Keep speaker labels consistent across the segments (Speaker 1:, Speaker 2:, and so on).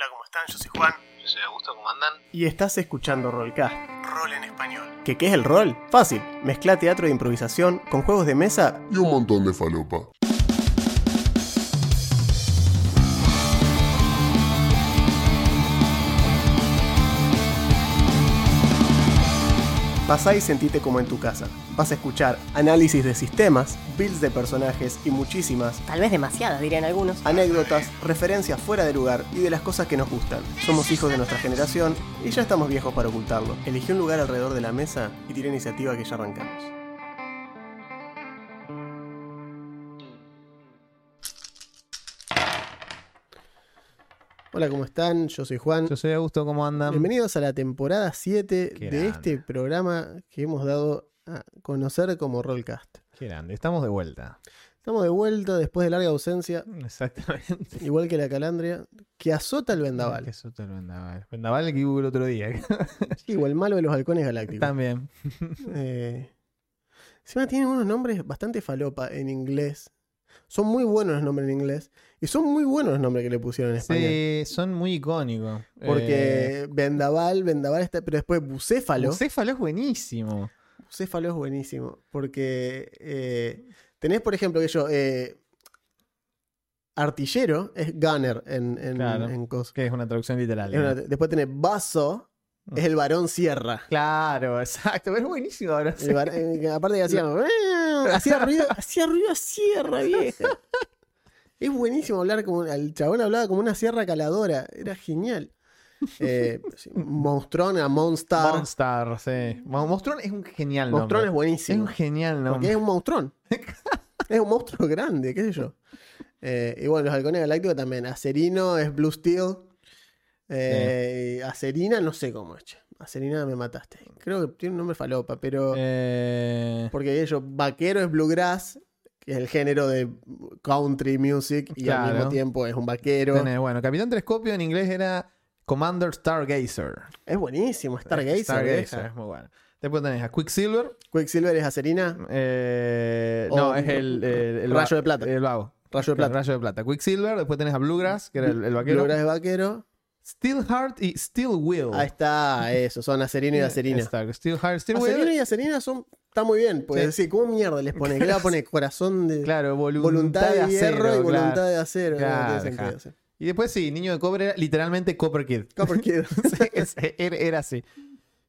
Speaker 1: Hola, ¿cómo están? Yo soy Juan.
Speaker 2: Yo soy Augusto, ¿cómo andan?
Speaker 1: Y estás escuchando Rollcast. Rol en español. ¿Qué, ¿Qué es el rol? Fácil. Mezcla teatro de improvisación con juegos de mesa
Speaker 3: y un montón de falopa.
Speaker 1: Pasá y sentite como en tu casa. Vas a escuchar análisis de sistemas, builds de personajes y muchísimas
Speaker 4: Tal vez demasiadas, dirían algunos.
Speaker 1: anécdotas, referencias fuera de lugar y de las cosas que nos gustan. Somos hijos de nuestra generación y ya estamos viejos para ocultarlo. Elegí un lugar alrededor de la mesa y tira iniciativa que ya arrancamos. Hola, ¿cómo están? Yo soy Juan.
Speaker 5: Yo soy Augusto, ¿cómo andan?
Speaker 1: Bienvenidos a la temporada 7
Speaker 5: Qué
Speaker 1: de
Speaker 5: grande.
Speaker 1: este programa que hemos dado a conocer como Rollcast.
Speaker 5: Qué grande, estamos de vuelta.
Speaker 1: Estamos de vuelta después de larga ausencia,
Speaker 5: Exactamente.
Speaker 1: igual que la calandria, que azota el vendaval.
Speaker 5: Que te el vendaval. Vendaval que hubo el otro día.
Speaker 1: El malo de los halcones galácticos.
Speaker 5: También.
Speaker 1: Eh, encima tienen unos nombres bastante falopa en inglés. Son muy buenos los nombres en inglés. Y son muy buenos los nombres que le pusieron en español.
Speaker 5: Sí, son muy icónicos. Eh,
Speaker 1: Porque vendaval, vendaval está. Pero después bucéfalo.
Speaker 5: Bucéfalo es buenísimo.
Speaker 1: Bucéfalo es buenísimo. Porque eh, tenés, por ejemplo, que yo. eh, artillero es gunner en, en,
Speaker 5: Claro.
Speaker 1: en cos.
Speaker 5: Que es una traducción literal.
Speaker 1: Es una-
Speaker 5: ¿no?
Speaker 1: después tenés vaso, es el varón sierra.
Speaker 5: Claro, exacto. Es buenísimo ahora.
Speaker 1: El var- eh, que aparte que hacía, hacía ruido, hacía ruido a sierra, vieja. Es buenísimo hablar como. El chabón hablaba como una sierra caladora. Era genial. Eh, Monstrón a Monstar.
Speaker 5: Monstar, sí. Mon- Monstrón es un genial nombre.
Speaker 1: Monstrón es
Speaker 5: Es
Speaker 1: buenísimo.
Speaker 5: un genial
Speaker 1: Porque
Speaker 5: nombre.
Speaker 1: es un monstrón. es un monstruo grande, qué sé yo. Eh, y bueno, los halcones galácticos también. Acerino es Blue Steel. Eh, Acerina, no sé cómo es. Acerina me mataste. Creo que tiene un nombre falopa, pero.
Speaker 5: Eh,
Speaker 1: Porque ellos, vaquero es bluegrass, que es el género de country music, y al mismo tiempo es un vaquero.
Speaker 5: tenés- bueno, Capitán Telescopio en inglés era Commander Stargazer.
Speaker 1: Es buenísimo, Stargazer.
Speaker 5: Stargazer, es muy bueno. Después tenés a Quicksilver.
Speaker 1: Quicksilver es Acerina,
Speaker 5: eh, no, es el, el- el
Speaker 1: Rayo de plata.
Speaker 5: El vago.
Speaker 1: rayo de plata.
Speaker 5: Rayo de plata. Quicksilver. Después tenés a Bluegrass, que era el, el vaquero.
Speaker 1: Bluegrass es vaquero.
Speaker 5: Steelheart y Steel Will.
Speaker 1: Ahí está, eso, son Acerino y Acerina.
Speaker 5: Está, Steelheart, Steel
Speaker 1: Acerino y Acerina son, está muy bien, porque
Speaker 5: Sí.
Speaker 1: decir, ¿cómo mierda les pone? ¿Qué le va a poner? Corazón de
Speaker 5: Claro, voluntad,
Speaker 1: voluntad de
Speaker 5: acero,
Speaker 1: hierro y
Speaker 5: claro.
Speaker 1: voluntad de acero. no
Speaker 5: Claro,
Speaker 1: tiene
Speaker 5: ajá.
Speaker 1: sentido, sí.
Speaker 5: Y después sí, Niño de Cobre era literalmente Copper Kid.
Speaker 1: Copper Kid.
Speaker 5: Sí, es- era, así.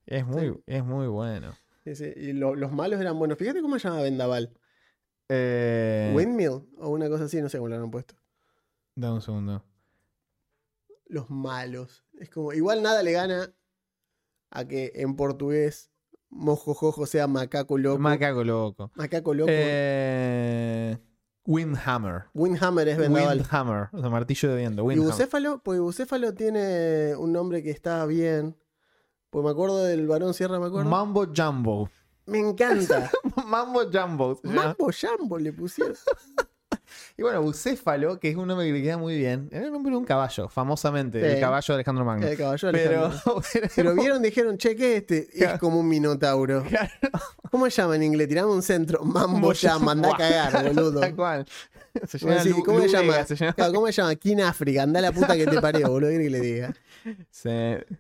Speaker 5: Es muy, es muy bueno.
Speaker 1: Sí, sí, Y lo- los malos eran buenos. Fíjate cómo se llama Vendaval.
Speaker 5: Eh,
Speaker 1: Windmill o una cosa así, no sé cómo lo han puesto.
Speaker 5: Dame un segundo.
Speaker 1: los malos. Es como, igual nada le gana a que en portugués mojojojo sea macaco loco.
Speaker 5: Macaco loco.
Speaker 1: macaco loco.
Speaker 5: Eh, Windhammer.
Speaker 1: Windhammer es vendaval.
Speaker 5: Windhammer. O sea, martillo de viento.
Speaker 1: Y
Speaker 5: Windhammer.
Speaker 1: bucéfalo, pues bucéfalo tiene un nombre que está bien. Pues me acuerdo del varón Sierra, me acuerdo.
Speaker 5: Mambo Jumbo.
Speaker 1: me encanta.
Speaker 5: Mambo Jumbo.
Speaker 1: Mambo Jambo le pusieron.
Speaker 5: Y bueno, Bucéfalo, que es un nombre que le queda muy bien. Era el nombre de un caballo, famosamente.
Speaker 1: Sí.
Speaker 5: El caballo de Alejandro Magno.
Speaker 1: El caballo de
Speaker 5: Pero,
Speaker 1: Alejandro. Pero vieron, dijeron, che, ¿qué es este? Es como un minotauro.
Speaker 5: Claro.
Speaker 1: ¿Cómo se llama en inglés? Tirame un centro. Mambo Jam, anda a cagar, boludo.
Speaker 5: Tal cual. Se llama
Speaker 1: sí, ¿Cómo se llama?
Speaker 5: se llama.
Speaker 1: ¿Cómo se llama? En África. Anda a la puta que te parió, boludo. ¿Qué quiere que le diga?
Speaker 5: Sí.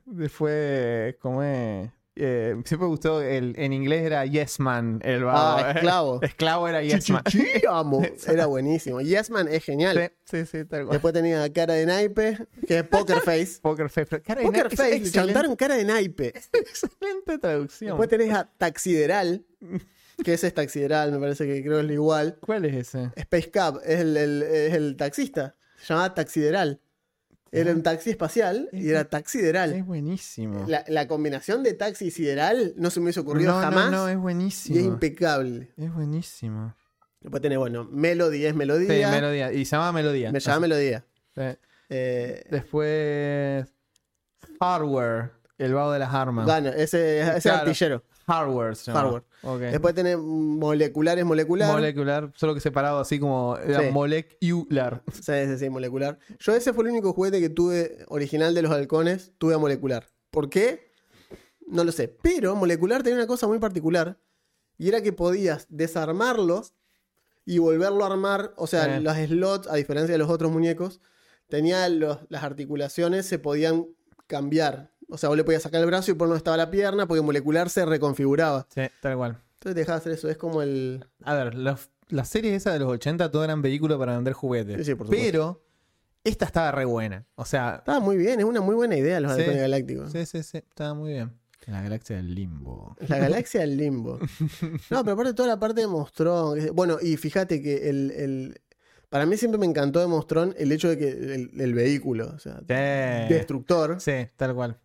Speaker 5: Después, ¿cómo es? Eh, siempre me gustó, el, en inglés era Yes Man. El vago.
Speaker 1: Ah, esclavo.
Speaker 5: esclavo era Yes Man.
Speaker 1: Amo. Era buenísimo. Yes Man es genial.
Speaker 5: Sí, sí, sí, tal cual.
Speaker 1: Después tenía cara de naipe, que es Poker Face.
Speaker 5: Poker Face. pero cara de
Speaker 1: Poker
Speaker 5: na- es
Speaker 1: Face, le cara de naipe.
Speaker 5: Excelente traducción.
Speaker 1: Después tenés a Taxideral, que ese es Taxideral, me parece que creo es lo igual.
Speaker 5: ¿Cuál es ese?
Speaker 1: Space Cab es el, el- es el taxista. Se llamaba Taxideral. Era un taxi espacial y era
Speaker 5: Es
Speaker 1: Taxideral.
Speaker 5: buenísimo.
Speaker 1: La, la combinación de taxi y sideral no se me hubiese ocurrido
Speaker 5: no,
Speaker 1: jamás.
Speaker 5: No, no, es
Speaker 1: y es
Speaker 5: buenísimo.
Speaker 1: impecable.
Speaker 5: Es buenísimo.
Speaker 1: Después tenés, bueno, Melody es
Speaker 5: Sí,
Speaker 1: melodía.
Speaker 5: melodía. Y se llama Melodía.
Speaker 1: me llama melodía.
Speaker 5: Sí.
Speaker 1: Eh,
Speaker 5: Después. Hardware. El vago de las armas.
Speaker 1: Gunner, ese, ese
Speaker 5: Claro.
Speaker 1: artillero.
Speaker 5: Hardware. se llama.
Speaker 1: Hardware. Después tenés moleculares, molecular.
Speaker 5: Molecular, solo que separado así como era
Speaker 1: Sí.
Speaker 5: molecular.
Speaker 1: sí, sí, sí, molecular. Yo ese fue el único juguete que tuve original de los halcones. Tuve a molecular. ¿Por qué? No lo sé. Pero molecular tenía una cosa muy particular. Y era que podías desarmarlos y volverlo a armar. O sea,
Speaker 5: Sí.
Speaker 1: los slots, a diferencia de los otros muñecos, tenía los- las articulaciones, se podían cambiar. O sea, vos le podías sacar el brazo y por donde estaba la pierna, porque molecular se reconfiguraba.
Speaker 5: Sí, tal cual.
Speaker 1: Entonces dejaba hacer eso, es como el...
Speaker 5: A ver, las series esas de los 80 todo eran vehículos para vender juguetes.
Speaker 1: Sí, sí, por supuesto.
Speaker 5: Pero esta estaba re buena. O sea,
Speaker 1: Estaba muy bien, es una muy buena idea los
Speaker 5: Sí.
Speaker 1: galácticos.
Speaker 5: sí, sí, sí, estaba muy bien. La galaxia del limbo.
Speaker 1: La galaxia del limbo. No, pero aparte toda la parte de Mostrón. Bueno, y fíjate que el, el- Para mí siempre me encantó de Mostrón el hecho de que el, el vehículo, o sea,
Speaker 5: Sí,
Speaker 1: Destructor.
Speaker 5: sí, tal cual.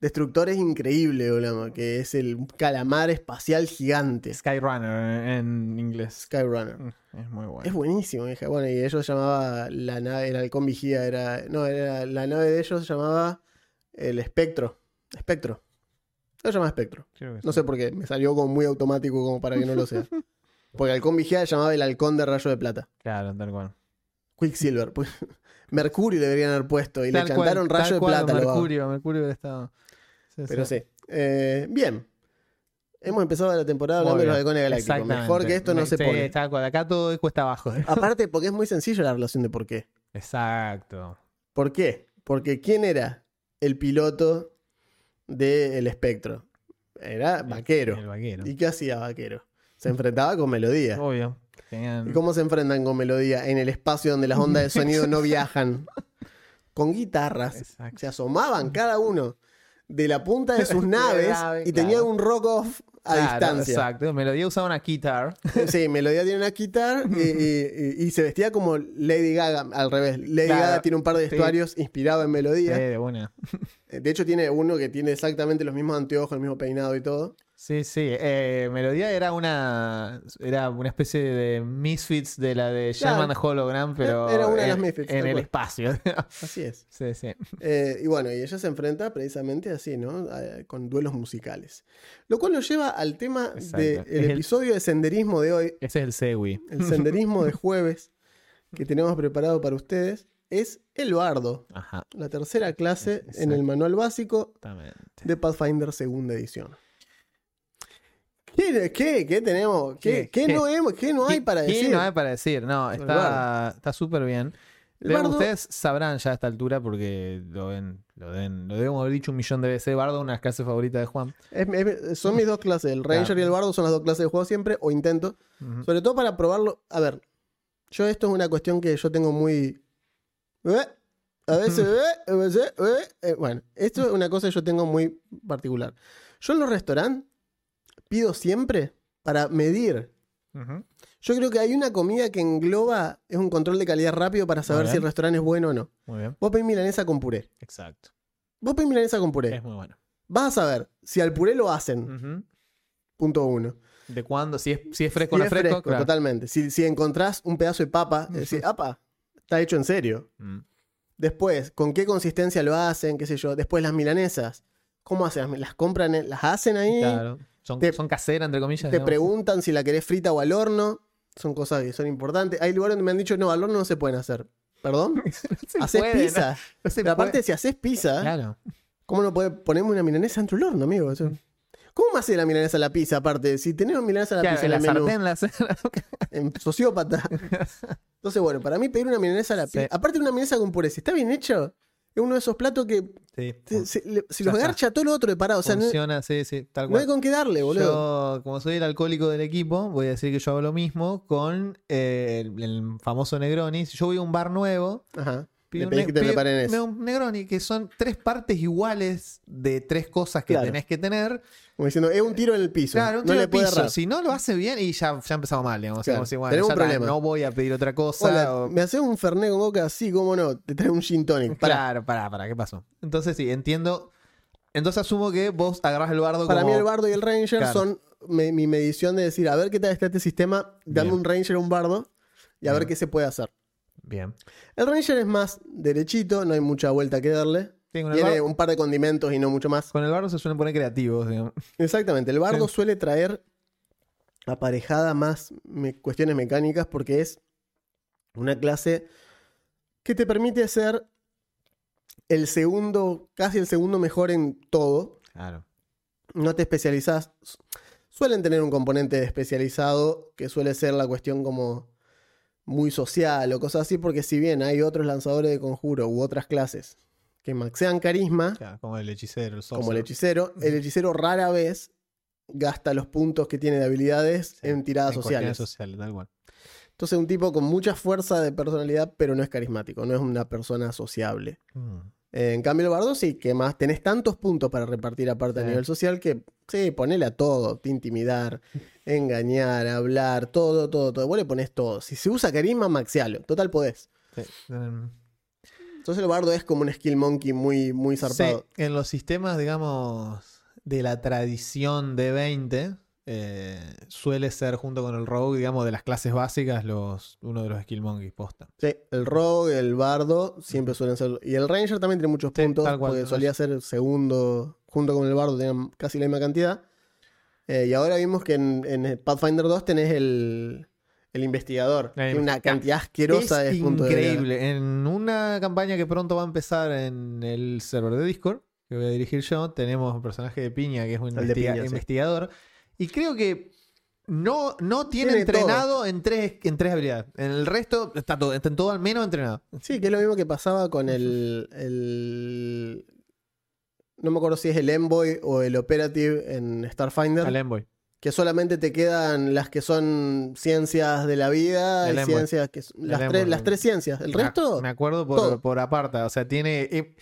Speaker 1: Destructor es increíble, boludo, que es el calamar espacial gigante.
Speaker 5: Skyrunner en inglés.
Speaker 1: Skyrunner.
Speaker 5: Mm, Es muy bueno.
Speaker 1: Es buenísimo, hija. Bueno, y ellos llamaba la nave, el halcón vigía, era. No, era la nave de ellos se llamaba el espectro. Espectro. Se llama espectro. No
Speaker 5: sí.
Speaker 1: sé por qué, me salió como muy automático como para que no lo sea. Porque halcón vigía llamaba el halcón de rayo de plata.
Speaker 5: Claro, tal cual.
Speaker 1: Quicksilver. pues, Mercurio le deberían haber puesto y
Speaker 5: Tal
Speaker 1: le chantaron rayo de
Speaker 5: cual,
Speaker 1: plata. lo.
Speaker 5: Mercurio, Mercurio hubiera estado. Sí,
Speaker 1: Pero sí. Eh, bien. Hemos empezado la temporada hablando de los halcones galácticos. Mejor que esto no se
Speaker 5: Sí,
Speaker 1: pone.
Speaker 5: cual. Acá todo es cuesta abajo.
Speaker 1: Aparte, porque es muy sencillo la relación de por qué.
Speaker 5: Exacto.
Speaker 1: ¿Por qué? Porque ¿quién era el piloto del espectro? Era Vaquero.
Speaker 5: El vaquero.
Speaker 1: ¿Y qué hacía Vaquero? Se enfrentaba con melodía.
Speaker 5: Obvio. Tenían-
Speaker 1: ¿Y cómo se enfrentan con melodía? En el espacio donde las ondas de sonido no viajan. Con guitarras.
Speaker 5: Exacto.
Speaker 1: Se asomaban cada uno de la punta de sus naves
Speaker 5: nave,
Speaker 1: y
Speaker 5: claro.
Speaker 1: un rock off a
Speaker 5: Claro,
Speaker 1: distancia.
Speaker 5: Exacto. Melodía usaba una guitar.
Speaker 1: Sí, Melodía tiene una guitarra y, y- y- y se vestía como Lady Gaga, al revés. Lady
Speaker 5: Claro,
Speaker 1: Gaga tiene un par de
Speaker 5: sí.
Speaker 1: vestuarios inspirados en
Speaker 5: Sí,
Speaker 1: Melodía.
Speaker 5: de una.
Speaker 1: De hecho, tiene uno que tiene exactamente los mismos anteojos, el mismo peinado y todo.
Speaker 5: Sí, sí. Eh, Melodía era una era una especie de Misfits de la de
Speaker 1: Claro.
Speaker 5: Sherman Hologram, pero
Speaker 1: Era una de
Speaker 5: en,
Speaker 1: las Misfits,
Speaker 5: en el espacio.
Speaker 1: Así es.
Speaker 5: sí, sí.
Speaker 1: Eh, y bueno, y ella se enfrenta precisamente así, ¿no? A- con duelos musicales. Lo cual nos lleva al tema del
Speaker 5: el-
Speaker 1: episodio de senderismo de hoy,
Speaker 5: Ese es el Segui.
Speaker 1: el senderismo de jueves que tenemos preparado para ustedes, es el bardo,
Speaker 5: Ajá.
Speaker 1: la tercera clase en el manual básico de Pathfinder segunda edición. ¿Qué, qué, qué tenemos? ¿Qué,
Speaker 5: ¿Qué?
Speaker 1: qué
Speaker 5: ¿Qué?
Speaker 1: no, hemos- qué no hay
Speaker 5: ¿Qué-
Speaker 1: para
Speaker 5: qué
Speaker 1: decir?
Speaker 5: no hay para decir? No, está súper bien.
Speaker 1: Bardo-
Speaker 5: Ustedes sabrán ya a esta altura porque lo ven, lo ven, lo debemos haber dicho un millón de veces. Bardo, una clases favoritas de Juan.
Speaker 1: Es- es- son mis dos clases, el Ranger
Speaker 5: Claro.
Speaker 1: y el Bardo son las dos clases de juego siempre, o intento.
Speaker 5: Ujú.
Speaker 1: Sobre todo para probarlo. A ver, yo esto es una cuestión que yo tengo muy... A veces... ¿eh? A veces... ¿eh? Eh, Bueno, esto es una cosa que yo tengo muy particular. Yo en los restaurantes pido siempre para medir. Yo creo que hay una comida que engloba, es un control de calidad rápido para saber si el restaurante es bueno o no.
Speaker 5: Muy bien.
Speaker 1: Vos pedís milanesa con puré.
Speaker 5: Exacto.
Speaker 1: Vos pedís milanesa con puré.
Speaker 5: Es muy bueno.
Speaker 1: Vas a saber si al puré lo hacen. Punto uno.
Speaker 5: ¿De cuándo? Si es, si es fresco o
Speaker 1: Si
Speaker 5: no
Speaker 1: es
Speaker 5: fresco,
Speaker 1: fresco,
Speaker 5: claro.
Speaker 1: totalmente. Si, si encontrás un pedazo de papa, decís, apa, está hecho en serio.
Speaker 5: Mm.
Speaker 1: Después, ¿con qué consistencia lo hacen? ¿Qué sé yo? Después, las milanesas. ¿Cómo hacen? ¿Las compran? ¿Las hacen ahí?
Speaker 5: Claro. Son,
Speaker 1: Te-
Speaker 5: son caseras, entre comillas.
Speaker 1: Te
Speaker 5: digamos.
Speaker 1: preguntan si la querés frita o al horno. Son cosas que son importantes. Hay lugares donde me han dicho, no, al horno no se pueden hacer. ¿Perdón?
Speaker 5: se
Speaker 1: ¿Haces
Speaker 5: puede,
Speaker 1: pizza?
Speaker 5: ¿no? No
Speaker 1: Pero aparte,
Speaker 5: puede.
Speaker 1: si haces pizza,
Speaker 5: Claro.
Speaker 1: ¿cómo no puede ponerme una milanesa dentro del horno, amigo? Eso- ¿Cómo me hace la milanesa a la pizza aparte? Si tenemos milanesa a la
Speaker 5: Claro,
Speaker 1: pizza
Speaker 5: en la
Speaker 1: menú.
Speaker 5: sartén la
Speaker 1: en sociópata. Entonces, bueno, para mí pedir una milanesa a la pizza.
Speaker 5: Sí.
Speaker 1: Aparte de una milanesa con puré, si está bien hecho, es uno de esos platos que
Speaker 5: Sí,
Speaker 1: se, se-
Speaker 5: Ya
Speaker 1: los garcha todo lo otro de parado. O sea, no,
Speaker 5: funciona, sí, sí, tal
Speaker 1: no hay con qué darle, boludo.
Speaker 5: Yo, como soy el alcohólico del equipo, voy a decir que yo hago lo mismo con eh, el, el famoso Negroni. Si yo voy a un bar nuevo,
Speaker 1: Ajá.
Speaker 5: Pido
Speaker 1: Le
Speaker 5: un,
Speaker 1: que te preparen eso.
Speaker 5: un Negroni, que son tres partes iguales de tres cosas que
Speaker 1: Claro.
Speaker 5: tenés que tener.
Speaker 1: Como diciendo, es un tiro en el piso.
Speaker 5: Claro, un
Speaker 1: no
Speaker 5: tiro
Speaker 1: le
Speaker 5: al
Speaker 1: puede
Speaker 5: piso.
Speaker 1: errar.
Speaker 5: Si no lo hace bien, y ya, ya empezamos mal, digamos.
Speaker 1: Claro,
Speaker 5: bueno,
Speaker 1: tenemos
Speaker 5: ya
Speaker 1: un problema.
Speaker 5: no voy a pedir otra cosa.
Speaker 1: Hola,
Speaker 5: o-
Speaker 1: ¿me haces un Fernet con coca? Sí, cómo no. Te trae un gin tonic.
Speaker 5: Claro, pará, pará, ¿qué pasó? Entonces sí, entiendo. Entonces asumo que vos agarrás el bardo
Speaker 1: para
Speaker 5: como...
Speaker 1: mí el bardo y el ranger
Speaker 5: Claro.
Speaker 1: son mi medición de decir, a ver qué tal está este sistema, dame
Speaker 5: Bien.
Speaker 1: un ranger o un bardo y a ver qué se puede hacer.
Speaker 5: Bien.
Speaker 1: El ranger es más derechito, no hay mucha vuelta que darle.
Speaker 5: Sí, con, el
Speaker 1: Tiene un par de condimentos y no mucho más.
Speaker 5: con el bardo se suelen poner creativos, digamos.
Speaker 1: Exactamente, el bardo
Speaker 5: Sí.
Speaker 1: suele traer aparejada más me- cuestiones mecánicas porque es una clase que te permite ser el segundo, casi el segundo mejor en todo.
Speaker 5: Claro.
Speaker 1: No te especializás. Suelen tener un componente especializado que suele ser la cuestión como muy social o cosas así, porque si bien hay otros lanzadores de conjuro u otras clases que maxean carisma,
Speaker 5: Claro, como el hechicero, el
Speaker 1: como el hechicero, el hechicero rara vez gasta los puntos que tiene de habilidades
Speaker 5: Sí,
Speaker 1: en tiradas
Speaker 5: en
Speaker 1: sociales.
Speaker 5: sociales, tal cual.
Speaker 1: Entonces un tipo con mucha fuerza de personalidad, pero no es carismático, no es una persona sociable.
Speaker 5: Mm.
Speaker 1: Eh, en cambio el bardo sí, que más tenés tantos puntos para repartir aparte a nivel social que sí, ponele a todo, te intimidar, engañar, hablar, todo, todo, todo. Vos le pones todo. Si se usa carisma, maxialo. Total podés.
Speaker 5: Sí.
Speaker 1: Entonces el bardo es como un skill monkey muy, muy zarpado.
Speaker 5: Sí, en los sistemas, digamos, de la tradición de 20, eh, suele ser junto con el rogue, digamos, de las clases básicas, los, uno de los skill monkeys posta.
Speaker 1: Sí, el rogue, el bardo, siempre suelen ser. Y el ranger también tiene muchos
Speaker 5: Sí,
Speaker 1: puntos,
Speaker 5: cual,
Speaker 1: porque solía ser segundo, junto con el bardo, tenían casi la misma cantidad. Eh, y ahora vimos que en, en Pathfinder 2 tenés el, el investigador. Tiene una cantidad asquerosa
Speaker 5: es
Speaker 1: de puntos de
Speaker 5: increíble. En una campaña que pronto va a empezar en el server de Discord, que voy a dirigir yo, tenemos un personaje de Piña que es un
Speaker 1: El de
Speaker 5: investiga-
Speaker 1: Piña, sí.
Speaker 5: Y creo que no, no tiene,
Speaker 1: Tiene
Speaker 5: entrenado en tres, en tres habilidades. En el resto está todo, está en todo al menos entrenado.
Speaker 1: Sí, que es lo mismo que pasaba con el, el- No me acuerdo si es el Envoy o el Operative en Starfinder.
Speaker 5: Al Envoy.
Speaker 1: Que solamente te quedan las que son ciencias de la vida
Speaker 5: El
Speaker 1: y ciencias que son- las,
Speaker 5: El
Speaker 1: tres,
Speaker 5: Envoy.
Speaker 1: las tres ciencias. El
Speaker 5: Me-
Speaker 1: resto,
Speaker 5: Me acuerdo por, por aparta. O sea, tiene.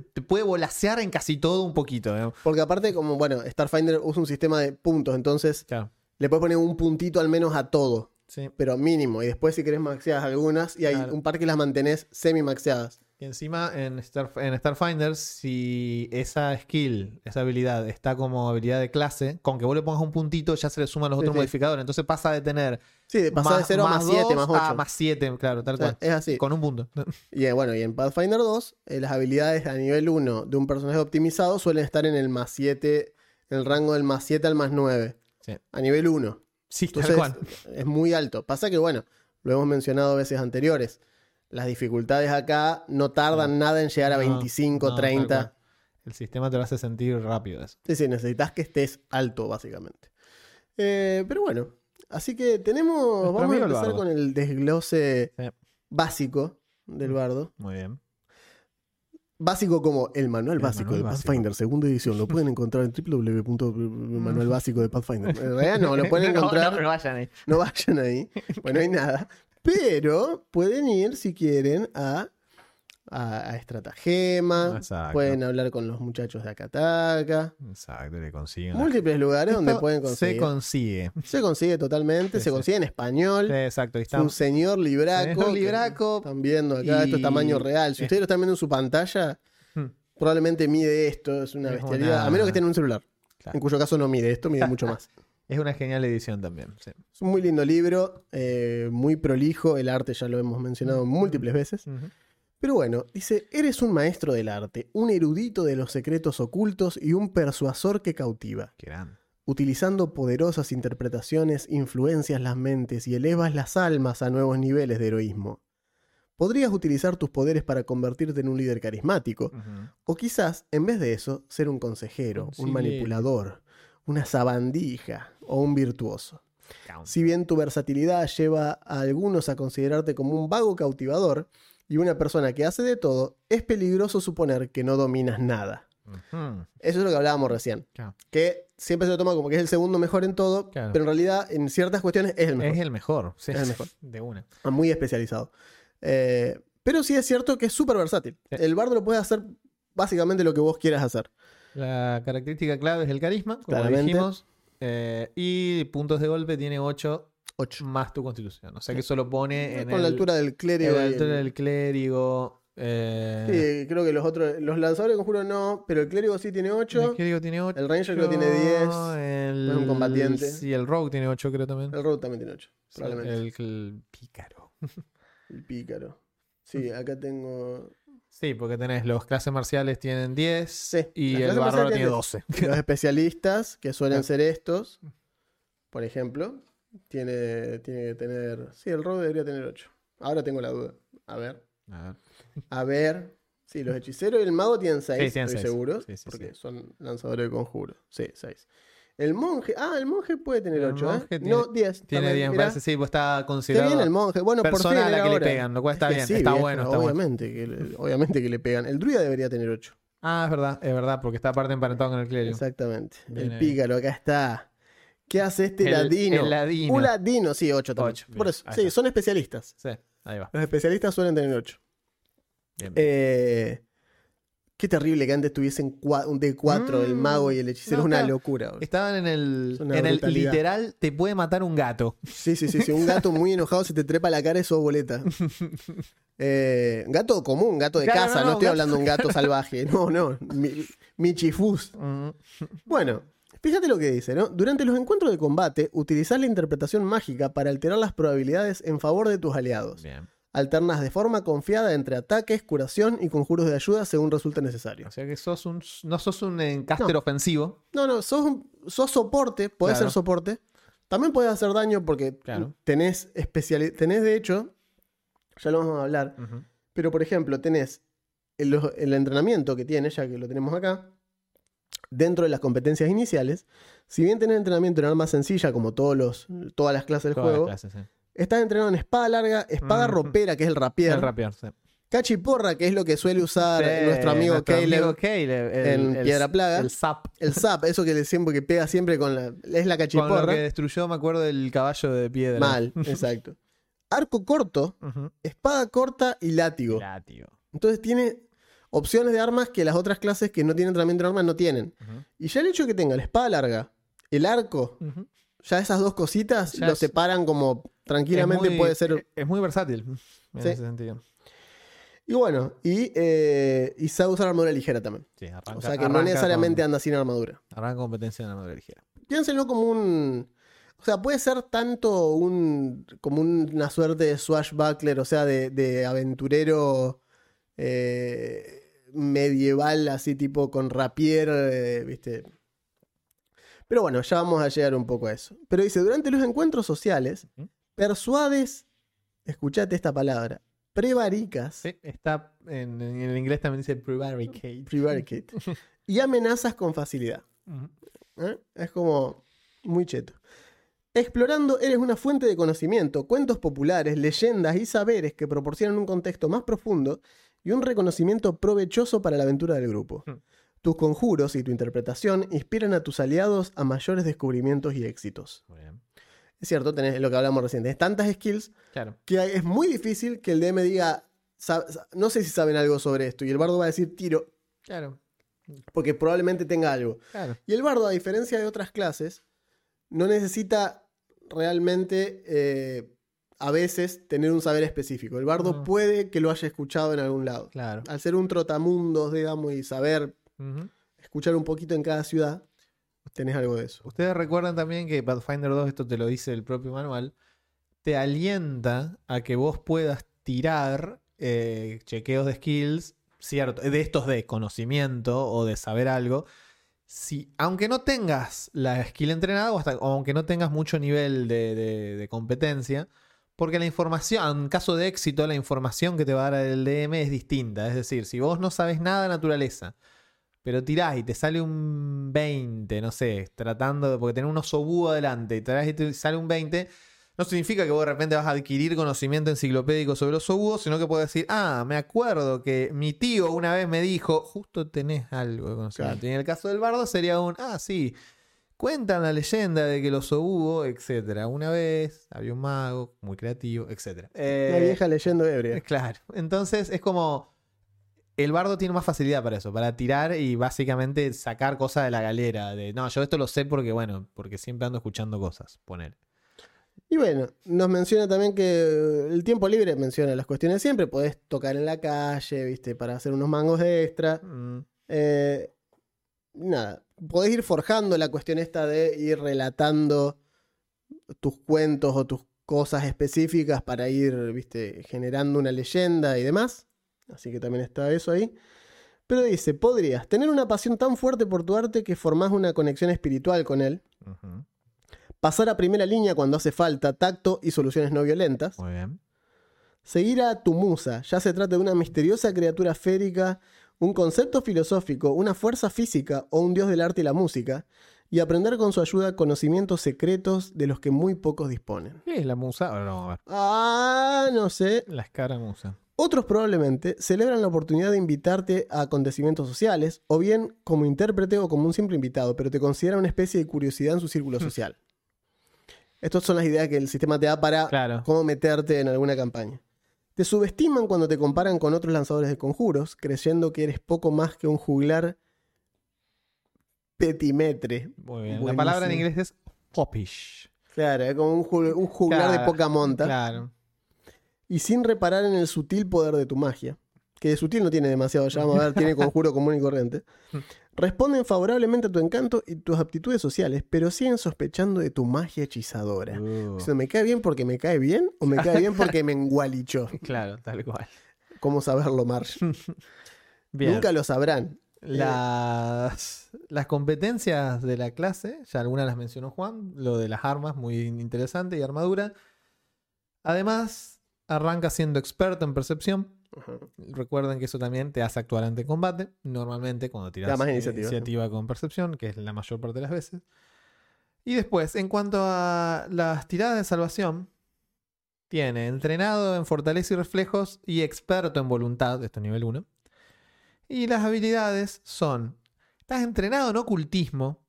Speaker 5: Te puede volasear en casi todo un poquito.
Speaker 1: porque aparte, como bueno, Starfinder usa un sistema de puntos, entonces
Speaker 5: Claro.
Speaker 1: le puedes poner un puntito al menos a todo,
Speaker 5: Sí.
Speaker 1: pero mínimo. Y después, si querés, maxeas algunas y hay
Speaker 5: Claro.
Speaker 1: un par que las mantenés semi-maxeadas.
Speaker 5: Y encima en, Star, en Starfinder, si esa skill, esa habilidad está como habilidad de clase, con que vos le pongas un puntito ya se le suman los
Speaker 1: Sí,
Speaker 5: otros
Speaker 1: sí.
Speaker 5: modificadores. Entonces pasa de tener
Speaker 1: Sí, de pasar de 0 a más 7,
Speaker 5: dos
Speaker 1: más 8.
Speaker 5: a más 7, claro, tal cual.
Speaker 1: es así.
Speaker 5: Con un punto.
Speaker 1: Y eh, bueno, y en Pathfinder 2, eh, las habilidades a nivel 1 de un personaje optimizado suelen estar en el más 7, en el rango del más 7 al más 9.
Speaker 5: Sí.
Speaker 1: A nivel 1.
Speaker 5: Sí, tal
Speaker 1: Entonces
Speaker 5: cual.
Speaker 1: es muy alto. Pasa que, bueno, lo hemos mencionado veces anteriores. Las dificultades acá no tardan nada en llegar a
Speaker 5: No,
Speaker 1: 25,
Speaker 5: no, tal
Speaker 1: 30.
Speaker 5: cual. El sistema te lo hace sentir rápido eso.
Speaker 1: Sí, sí, necesitas que estés alto, básicamente. Eh, pero bueno, así que tenemos.
Speaker 5: Nuestro
Speaker 1: vamos a empezar con el desglose
Speaker 5: Sí.
Speaker 1: básico del bardo.
Speaker 5: Muy bien.
Speaker 1: Básico como el manual
Speaker 5: El
Speaker 1: básico
Speaker 5: manual
Speaker 1: de
Speaker 5: básico.
Speaker 1: Pathfinder, segunda edición. Lo pueden encontrar en www.manual básico de Pathfinder. En realidad no, lo pueden encontrar.
Speaker 5: No, no vayan ahí.
Speaker 1: No vayan ahí. Bueno, hay nada. Pero pueden ir si quieren a, a, a Estratagema.
Speaker 5: Exacto.
Speaker 1: Pueden hablar con los muchachos de Akataka.
Speaker 5: Exacto, le consiguen.
Speaker 1: Múltiples lugares donde pueden
Speaker 5: Se
Speaker 1: conseguir.
Speaker 5: consigue.
Speaker 1: Se consigue totalmente,
Speaker 5: Sí,
Speaker 1: se
Speaker 5: sí.
Speaker 1: consigue en español.
Speaker 5: Sí, exacto. está.
Speaker 1: un señor libraco. Que
Speaker 5: libraco.
Speaker 1: Están viendo acá, esto es
Speaker 5: Y-
Speaker 1: tamaño real. Si
Speaker 5: es-
Speaker 1: ustedes lo están viendo en su pantalla,
Speaker 5: Hmm.
Speaker 1: probablemente mide esto, es una
Speaker 5: Es
Speaker 1: bestialidad.
Speaker 5: una-
Speaker 1: A menos que estén en un celular.
Speaker 5: Claro.
Speaker 1: En cuyo caso no mide esto, mide mucho más.
Speaker 5: Es una genial edición también. sí.
Speaker 1: Es un muy lindo libro, eh, muy prolijo. El arte ya lo hemos mencionado múltiples veces. Pero bueno, dice: Eres un maestro del arte, un erudito de los secretos ocultos y un persuasor que cautiva.
Speaker 5: Qué grande.
Speaker 1: Utilizando poderosas interpretaciones, influencias las mentes y elevas las almas a nuevos niveles de heroísmo. Podrías utilizar tus poderes para convertirte en un líder carismático, o quizás, en vez de eso, ser un consejero, un manipulador, una sabandija o un virtuoso. Si bien tu versatilidad lleva a algunos a considerarte como un vago cautivador y una persona que hace de todo, es peligroso suponer que no dominas nada. Eso es lo que hablábamos recién.
Speaker 5: Claro.
Speaker 1: Que siempre se lo toma como que es el segundo mejor en todo,
Speaker 5: Claro.
Speaker 1: pero en realidad en ciertas cuestiones es el mejor.
Speaker 5: Es el mejor. sí,
Speaker 1: Es el mejor.
Speaker 5: De una.
Speaker 1: Muy especializado. Eh, pero sí es cierto que es súper versátil.
Speaker 5: Sí.
Speaker 1: El bardo lo puede hacer básicamente lo que vos quieras hacer.
Speaker 5: La característica clave es el carisma, como
Speaker 1: Claramente.
Speaker 5: dijimos. eh, y puntos de golpe tiene 8
Speaker 1: 8.
Speaker 5: más tu constitución. O sea que eso lo pone en
Speaker 1: Con la
Speaker 5: el-
Speaker 1: altura del clérigo.
Speaker 5: la altura
Speaker 1: el-
Speaker 5: del clérigo. eh,
Speaker 1: Sí, creo que los otros, los lanzadores de conjuro no, pero el clérigo sí tiene 8.
Speaker 5: El clérigo tiene 8.
Speaker 1: El ranger creo tiene 10.
Speaker 5: El,
Speaker 1: Es un combatiente.
Speaker 5: Sí, el rogue tiene 8 creo también.
Speaker 1: El rogue también tiene 8,
Speaker 5: Sí,
Speaker 1: probablemente.
Speaker 5: el, el pícaro.
Speaker 1: El pícaro. Sí, acá tengo.
Speaker 5: Sí, porque tenés los clases marciales tienen 10
Speaker 1: Sí,
Speaker 5: y el bárbaro tiene
Speaker 1: tienen
Speaker 5: 12.
Speaker 1: Los especialistas, que suelen ser estos, por ejemplo, tiene, tiene que tener. Sí, el rogue debería tener 8. Ahora tengo la duda. A ver.
Speaker 5: A ver.
Speaker 1: A ver. Sí, los hechiceros y el mago tienen 6,
Speaker 5: Sí,
Speaker 1: estoy
Speaker 5: seis.
Speaker 1: seguro.
Speaker 5: Sí, sí,
Speaker 1: porque son lanzadores de conjuros. Sí, 6. El monje. Ah, el monje puede tener
Speaker 5: El
Speaker 1: 8,
Speaker 5: monje
Speaker 1: ¿eh?
Speaker 5: tiene-
Speaker 1: no, 10.
Speaker 5: Tiene
Speaker 1: también,
Speaker 5: 10, me
Speaker 1: mirá.
Speaker 5: parece, sí, pues está considerado
Speaker 1: bien el monje. Bueno, por
Speaker 5: persona a la que le pegan, lo cual está
Speaker 1: Es que
Speaker 5: bien,
Speaker 1: sí,
Speaker 5: está bueno, está bueno.
Speaker 1: obviamente, Que le, obviamente que le pegan. El druida debería tener 8.
Speaker 5: Ah, es verdad, es verdad, porque está aparte emparentado con el clérigo.
Speaker 1: Exactamente.
Speaker 5: Bien
Speaker 1: el pícaro, acá está. ¿Qué hace este
Speaker 5: El-
Speaker 1: ladino?
Speaker 5: el ladino.
Speaker 1: Un ladino, sí, 8 también.
Speaker 5: Ocho,
Speaker 1: Por eso,
Speaker 5: ahí
Speaker 1: sí,
Speaker 5: está.
Speaker 1: son especialistas.
Speaker 5: Sí, ahí va.
Speaker 1: Los especialistas suelen tener 8.
Speaker 5: Bien.
Speaker 1: Eh, qué terrible que antes tuviesen cua- un D4 el
Speaker 5: Mm,
Speaker 1: mago y el hechicero.
Speaker 5: no,
Speaker 1: es una
Speaker 5: claro.
Speaker 1: locura. boludo.
Speaker 5: Estaban en el, en literal, te puede matar un gato.
Speaker 1: Sí, sí, sí, sí. Un gato muy enojado se te trepa a la cara, eso es boleta. Eh, gato común, gato de
Speaker 5: Claro,
Speaker 1: casa,
Speaker 5: no,
Speaker 1: no,
Speaker 5: no,
Speaker 1: estoy
Speaker 5: gato-
Speaker 1: hablando de un gato salvaje. No, no. Mi, Michifus. Bueno, fíjate lo que dice, ¿no? Durante los encuentros de combate, utilizar la interpretación mágica para alterar las probabilidades en favor de tus aliados.
Speaker 5: Bien.
Speaker 1: Alternas de forma confiada entre ataques, curación y conjuros de ayuda según resulte necesario.
Speaker 5: O sea que sos un, no sos un encaster
Speaker 1: No.
Speaker 5: ofensivo.
Speaker 1: No, no, sos, un- sos soporte, podés
Speaker 5: Claro.
Speaker 1: ser soporte. También podés hacer daño porque
Speaker 5: Claro.
Speaker 1: tenés especial, tenés de hecho, ya lo vamos a hablar, pero por ejemplo, tenés el, el entrenamiento que tiene, ya que lo tenemos acá, dentro de las competencias iniciales. Si bien tenés entrenamiento en arma sencilla, como todos los, todas las clases del
Speaker 5: Todas las
Speaker 1: juego,
Speaker 5: clases.
Speaker 1: Estás entrenado en espada larga, espada
Speaker 5: Mm.
Speaker 1: ropera, que es el rapier,
Speaker 5: El rapier, sí.
Speaker 1: cachiporra, que es lo que suele usar
Speaker 5: Sí,
Speaker 1: nuestro amigo
Speaker 5: nuestro
Speaker 1: Caleb,
Speaker 5: amigo Caleb, el-
Speaker 1: en
Speaker 5: el-
Speaker 1: Piedra Plaga.
Speaker 5: El zap.
Speaker 1: el zap, eso que le siempre que pega siempre con la, es la
Speaker 5: Con
Speaker 1: cachiporra.
Speaker 5: lo que destruyó, me acuerdo, el caballo de piedra.
Speaker 1: Mal, exacto. Arco corto, espada corta y látigo.
Speaker 5: Látigo.
Speaker 1: Entonces tiene opciones de armas que las otras clases que no tienen entrenamiento en armas no tienen. Y ya el hecho de que tenga la espada larga, el arco. Ya esas dos cositas
Speaker 5: Ya
Speaker 1: lo
Speaker 5: es-
Speaker 1: separan como tranquilamente
Speaker 5: muy-
Speaker 1: puede ser.
Speaker 5: Es muy versátil. En
Speaker 1: Sí.
Speaker 5: ese sentido.
Speaker 1: Y bueno, y, eh, y sabe usar armadura ligera también.
Speaker 5: Sí, arranca,
Speaker 1: O sea que no necesariamente
Speaker 5: con-
Speaker 1: anda sin armadura.
Speaker 5: arranca competencia en armadura ligera.
Speaker 1: Piénsenlo como un. O sea, puede ser tanto un. como una suerte de swashbuckler, o sea, de, de aventurero eh, medieval, así tipo con rapier, eh, ¿viste? Pero bueno, ya vamos a llegar un poco a eso. Pero dice: durante los encuentros sociales, persuades. Escuchate esta palabra. Prevaricas.
Speaker 5: Sí, está en, en el inglés también dice prevaricate.
Speaker 1: prevaricate, y amenazas con facilidad. ¿eh? Es como muy cheto. Explorando eres una fuente de conocimiento, cuentos populares, leyendas y saberes que proporcionan un contexto más profundo y un reconocimiento provechoso para la aventura del grupo.
Speaker 5: Hmm.
Speaker 1: Tus conjuros y tu interpretación inspiran a tus aliados a mayores descubrimientos y éxitos.
Speaker 5: Muy bien.
Speaker 1: Es cierto, tenés lo que hablamos recién, tenés tantas skills
Speaker 5: Claro.
Speaker 1: que es muy difícil que el DM diga, "Sa- sa- no sé si saben algo sobre esto, y el bardo va a decir tiro,
Speaker 5: Claro.
Speaker 1: porque probablemente tenga algo.
Speaker 5: Claro.
Speaker 1: Y el bardo, a diferencia de otras clases, no necesita realmente eh, a veces tener un saber específico. El bardo
Speaker 5: Ujú.
Speaker 1: puede que lo haya escuchado en algún lado.
Speaker 5: Claro.
Speaker 1: Al ser un trotamundos, digamos, y saber Escuchar un poquito en cada ciudad, tenés algo de eso.
Speaker 5: Ustedes recuerdan también que Pathfinder 2, esto te lo dice el propio manual, te alienta a que vos puedas tirar eh, chequeos de skills, cierto, de estos de conocimiento o de saber algo, si, aunque no tengas la skill entrenada o, hasta, o aunque no tengas mucho nivel de, de- de competencia, porque la información, en caso de éxito, la información que te va a dar el DM es distinta. Es decir, si vos no sabes nada de naturaleza, pero tirás y te sale un 20, no sé, tratando de. Porque tenés un oso búho adelante y tirás y te sale un 20, no significa que vos de repente vas a adquirir conocimiento enciclopédico sobre los oso sino que puedes decir, ah, me acuerdo que mi tío una vez me dijo, justo tenés algo de conocimiento.
Speaker 1: Claro.
Speaker 5: Y en el caso del bardo sería un, ah, sí. Cuentan la leyenda de que los oso etcétera. Una vez había un mago muy creativo, etcétera.
Speaker 1: Una
Speaker 5: Eh,
Speaker 1: vieja leyenda ebria.
Speaker 5: Claro. Entonces es como. El bardo tiene más facilidad para eso, para tirar y básicamente sacar cosas de la galera. De no, yo esto lo sé porque, bueno, porque siempre ando escuchando cosas. Poner.
Speaker 1: Y bueno, nos menciona también que el tiempo libre menciona las cuestiones siempre. Podés tocar en la calle, ¿viste? Para hacer unos mangos de extra.
Speaker 5: Mm,
Speaker 1: Eh, nada, podés ir forjando la cuestión esta de ir relatando tus cuentos o tus cosas específicas para ir, viste, generando una leyenda y demás. Así que también está eso ahí. Pero dice, podrías tener una pasión tan fuerte por tu arte que formás una conexión espiritual con él. Pasar a primera línea cuando hace falta tacto y soluciones no violentas.
Speaker 5: Muy bien.
Speaker 1: Seguir a tu musa, ya se trata de una misteriosa criatura férica, un concepto filosófico, una fuerza física o un dios del arte y la música, y aprender con su ayuda conocimientos secretos de los que muy pocos disponen.
Speaker 5: ¿Qué es la musa? Ahora vamos a ver.
Speaker 1: Ah, no sé.
Speaker 5: La escaramuza.
Speaker 1: Otros probablemente celebran la oportunidad de invitarte a acontecimientos sociales, o bien como intérprete o como un simple invitado, pero te consideran una especie de curiosidad en su círculo social. Estas son las ideas que el sistema te da para
Speaker 5: Claro.
Speaker 1: cómo meterte en alguna campaña. Te subestiman cuando te comparan con otros lanzadores de conjuros, creyendo que eres poco más que un juglar petimetre.
Speaker 5: Muy bien. La palabra en inglés es popish.
Speaker 1: Claro, es como un, juglar de poca monta.
Speaker 5: Claro.
Speaker 1: Y sin reparar en el sutil poder de tu magia, que de sutil no tiene demasiado, ya vamos a ver, tiene conjuro común y corriente. Responden favorablemente a tu encanto y tus aptitudes sociales, pero siguen sospechando de tu magia hechizadora.
Speaker 5: Uh,
Speaker 1: O sea, ¿Me cae bien porque me cae bien o me cae bien porque me engualichó?
Speaker 5: claro, tal cual.
Speaker 1: ¿Cómo saberlo, Marsh?
Speaker 5: Bien.
Speaker 1: Nunca lo sabrán.
Speaker 5: Las, las competencias de la clase, ya algunas las mencionó Juan, lo de las armas, muy interesante, y armadura. Además, arranca siendo experto en percepción.
Speaker 1: Ajá.
Speaker 5: Recuerden que eso también te hace actuar ante combate. Normalmente cuando tiras
Speaker 1: más
Speaker 5: eh,
Speaker 1: iniciativa.
Speaker 5: iniciativa con percepción, que es la mayor parte de las veces. Y después, en cuanto a las tiradas de salvación, tiene entrenado en fortaleza y reflejos y experto en voluntad, esto es nivel 1. Y las habilidades son, estás entrenado en ocultismo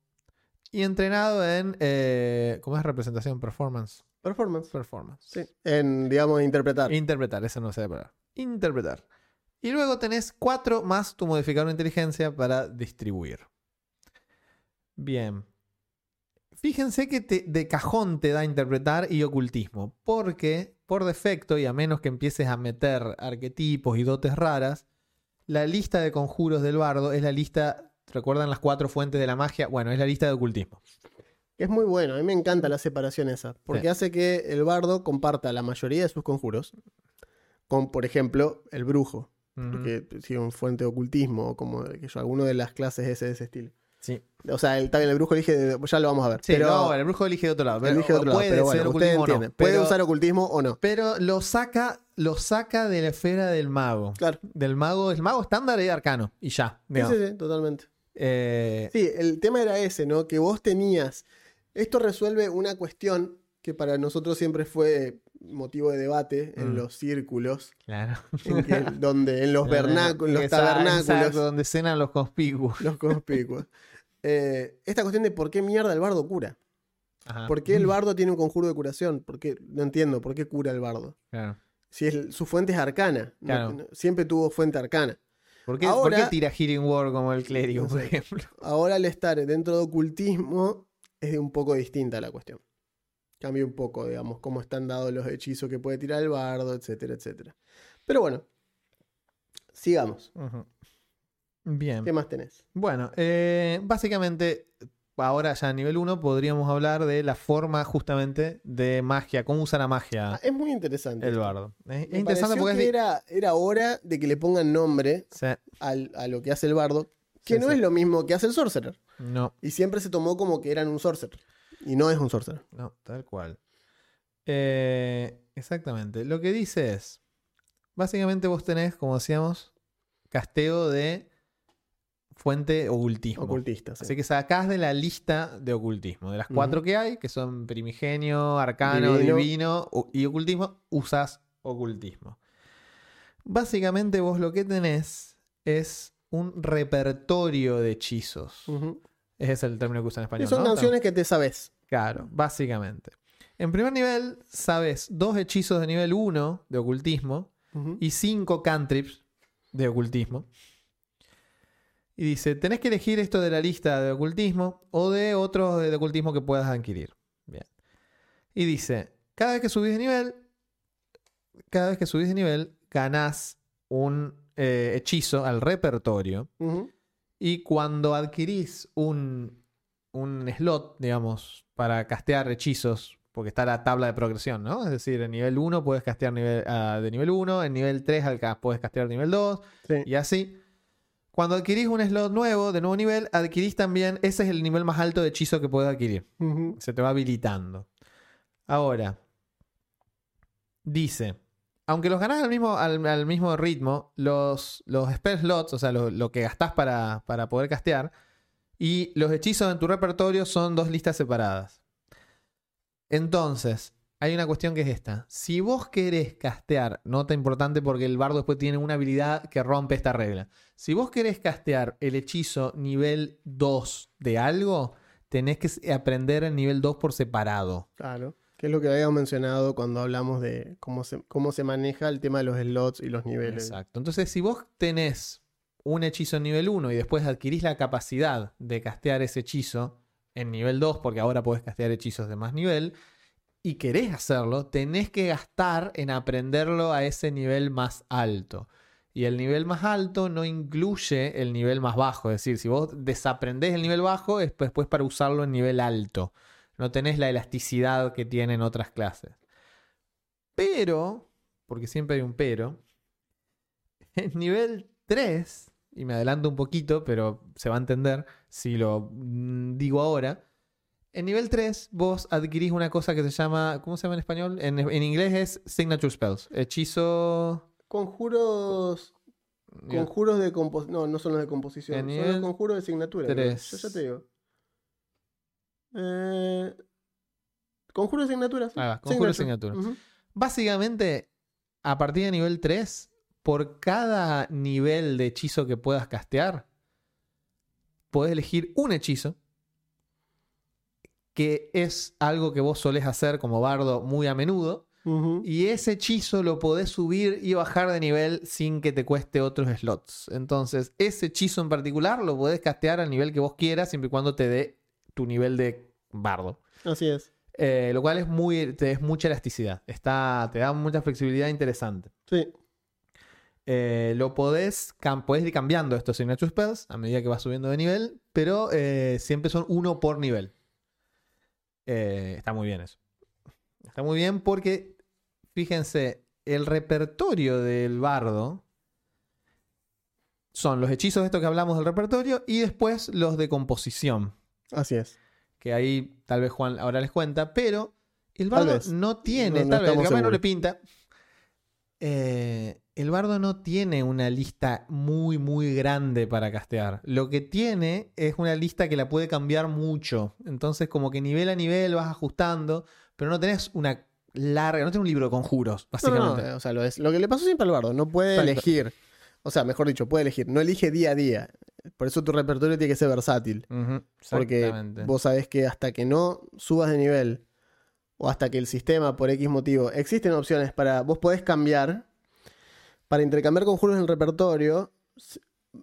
Speaker 5: y entrenado en, eh, ¿cómo es representación? Performance.
Speaker 1: Performance.
Speaker 5: Performance.
Speaker 1: Sí. En, digamos, interpretar.
Speaker 5: Interpretar, eso no sé palabra. Interpretar. Y luego tenés 4 más tu modificador de inteligencia para distribuir. Bien. Fíjense que te- de cajón te da interpretar y ocultismo, porque por defecto, y a menos que empieces a meter arquetipos y dotes raras, la lista de conjuros del bardo es la lista, ¿recuerdan las cuatro fuentes de la magia? Bueno, es la lista de ocultismo.
Speaker 1: Es muy bueno, a mí me encanta la separación esa, porque
Speaker 5: Sí.
Speaker 1: hace que el bardo comparta la mayoría de sus conjuros con, por ejemplo, el brujo,
Speaker 5: Ujú.
Speaker 1: que si un fuente de ocultismo o como que yo, alguno de las clases ese de ese estilo.
Speaker 5: Sí.
Speaker 1: O sea, el, bien, el brujo elige, ya lo vamos a ver.
Speaker 5: Sí,
Speaker 1: pero
Speaker 5: no, el brujo elige de otro lado. pero
Speaker 1: elige de otro lado,
Speaker 5: puede
Speaker 1: pero bueno, ustedes
Speaker 5: ocultismo o no,
Speaker 1: entienden. Puede usar ocultismo o no.
Speaker 5: Pero lo saca, lo saca de la esfera del mago.
Speaker 1: Claro.
Speaker 5: Del mago, el mago estándar y arcano. Y ya.
Speaker 1: Sí, sí, sí, totalmente.
Speaker 5: Eh,
Speaker 1: Sí, el tema era ese, ¿no? Que vos tenías. Esto resuelve una cuestión que para nosotros siempre fue motivo de debate en
Speaker 5: Mm.
Speaker 1: los círculos,
Speaker 5: claro.
Speaker 1: en que- donde en los vernáculos, los tabernáculos,
Speaker 5: exacto, donde cenan los conspicuos.
Speaker 1: los conspicuos. Eh, esta cuestión de por qué mierda el bardo cura.
Speaker 5: Ajá.
Speaker 1: ¿Por qué el bardo tiene un conjuro de curación? ¿Por qué? No entiendo, ¿por qué cura el bardo?
Speaker 5: Claro.
Speaker 1: Si es, su fuente es arcana. no-
Speaker 5: Claro.
Speaker 1: no- siempre tuvo fuente arcana.
Speaker 5: ¿Por qué,
Speaker 1: Ahora-
Speaker 5: por qué tira Healing Word como el clérigo,
Speaker 1: No
Speaker 5: por ejemplo?
Speaker 1: Ahora al estar dentro de ocultismo es un poco distinta la cuestión. Cambia un poco, digamos, cómo están dados los hechizos que puede tirar el bardo, etcétera, etcétera. Pero bueno, sigamos.
Speaker 5: Bien.
Speaker 1: ¿Qué más tenés?
Speaker 5: Bueno, eh, básicamente, ahora ya a nivel 1 podríamos hablar de la forma justamente de magia, cómo usa la magia
Speaker 1: Ah, es muy interesante.
Speaker 5: el bardo. Es,
Speaker 1: Me
Speaker 5: interesante porque es
Speaker 1: que era, era hora de que le pongan nombre
Speaker 5: Sí,
Speaker 1: al- a lo que hace el bardo, que
Speaker 5: Sí,
Speaker 1: no
Speaker 5: sí.
Speaker 1: es lo mismo que hace el sorcerer.
Speaker 5: No,
Speaker 1: Y siempre se tomó como que eran un sorcerer. Y no es un sorcerer.
Speaker 5: no, tal cual. Eh, exactamente. Lo que dice es, básicamente vos tenés, como decíamos, casteo de fuente ocultismo.
Speaker 1: Ocultista. sí.
Speaker 5: Así que sacás de la lista de ocultismo. De las cuatro que hay, que son primigenio, arcano,
Speaker 1: Divino.
Speaker 5: divino, y ocultismo, usás ocultismo. Básicamente vos lo que tenés es un repertorio de hechizos. Ese es el término que usan en
Speaker 1: Y
Speaker 5: español.
Speaker 1: son
Speaker 5: ¿no?
Speaker 1: canciones que te sabes.
Speaker 5: Claro, básicamente. En primer nivel, sabes dos hechizos de nivel 1 de ocultismo y 5 cantrips de ocultismo. Y dice, tenés que elegir esto de la lista de ocultismo o de otros de ocultismo que puedas adquirir. Bien. Y dice, cada vez que subís de nivel, cada vez que subís de nivel, ganás un eh, hechizo al repertorio. Y cuando adquirís un, un slot, digamos, para castear hechizos, porque está la tabla de progresión, ¿no? Es decir, en nivel 1 puedes castear nivel, ah, de nivel 1, en nivel 3 al puedes castear nivel 2,
Speaker 1: Sí.
Speaker 5: y así. Cuando adquirís un slot nuevo, de nuevo nivel, adquirís también, ese es el nivel más alto de hechizo que puedes adquirir. Se te va habilitando. Ahora, dice, aunque los ganás al mismo, ritmo, los, los spell slots, o sea, lo, lo que gastás para, para poder castear, Y los hechizos en tu repertorio son dos listas separadas. Entonces, hay una cuestión que es esta. Si vos querés castear, nota importante porque el bardo después tiene una habilidad que rompe esta regla. Si vos querés castear el hechizo nivel 2 de algo, tenés que aprender el nivel 2 por separado.
Speaker 1: Claro. Que es lo que habíamos mencionado cuando hablamos de cómo se, cómo se maneja el tema de los slots y los niveles.
Speaker 5: Exacto. Entonces, si vos tenés un hechizo en nivel 1 y después adquirís la capacidad de castear ese hechizo en nivel 2, porque ahora podés castear hechizos de más nivel, y querés hacerlo, tenés que gastar en aprenderlo a ese nivel más alto. Y el nivel más alto no incluye el nivel más bajo. Es decir, si vos desaprendés el nivel bajo, es después para usarlo en nivel alto. No tenés la elasticidad que tienen otras clases. Pero, porque siempre hay un pero, en nivel 3, y me adelanto un poquito, pero se va a entender si lo mm, digo ahora. En nivel 3, vos adquirís una cosa que se llama. ¿Cómo se llama en español? En, en inglés es Signature Spells. Hechizo.
Speaker 1: Conjuros. Conjuros de composición. No, no son los de composición.
Speaker 5: En
Speaker 1: Son
Speaker 5: nivel
Speaker 1: los conjuros de signatura.
Speaker 5: tres.
Speaker 1: Yo ya te digo. Eh, conjuros de signatura. sí.
Speaker 5: Ah, va, conjuro de signatura.
Speaker 1: Ujú.
Speaker 5: Básicamente, a partir de nivel 3, por cada nivel de hechizo que puedas castear, podés elegir un hechizo que es algo que vos solés hacer como bardo muy a menudo. Y ese hechizo lo podés subir y bajar de nivel sin que te cueste otros slots. Entonces, ese hechizo en particular lo podés castear al nivel que vos quieras, siempre y cuando te dé tu nivel de bardo.
Speaker 1: Así es.
Speaker 5: Eh, lo cual es muy, te es mucha elasticidad. Está, te da mucha flexibilidad interesante.
Speaker 1: Sí.
Speaker 5: Eh, lo podés, podés ir cambiando estos signature spells a medida que vas subiendo de nivel, pero eh, siempre son uno por nivel. Está muy bien eso. Está muy bien porque, fíjense, el repertorio del bardo son los hechizos estos que hablamos del repertorio y después los de composición
Speaker 1: Así es.
Speaker 5: que ahí tal vez Juan ahora les cuenta, pero el bardo no tiene,
Speaker 1: No- no
Speaker 5: tal vez,
Speaker 1: estamos
Speaker 5: capaz no le pinta. Eh, el bardo no tiene una lista muy, muy grande para castear. Lo que tiene es una lista que la puede cambiar mucho. Entonces, como que nivel a nivel vas ajustando, pero no tenés una larga, no tenés un libro de conjuros,
Speaker 1: No, no,
Speaker 5: básicamente.
Speaker 1: no, o sea, lo, es, lo que le pasó siempre al bardo, no puede
Speaker 5: Exacto.
Speaker 1: elegir. O sea, mejor dicho, puede elegir, no elige día a día. Por eso tu repertorio tiene que ser versátil. Porque vos sabés que hasta que no subas de nivel o hasta que el sistema, por X motivo, existen opciones para. Vos podés cambiar. Para intercambiar conjuros en el repertorio,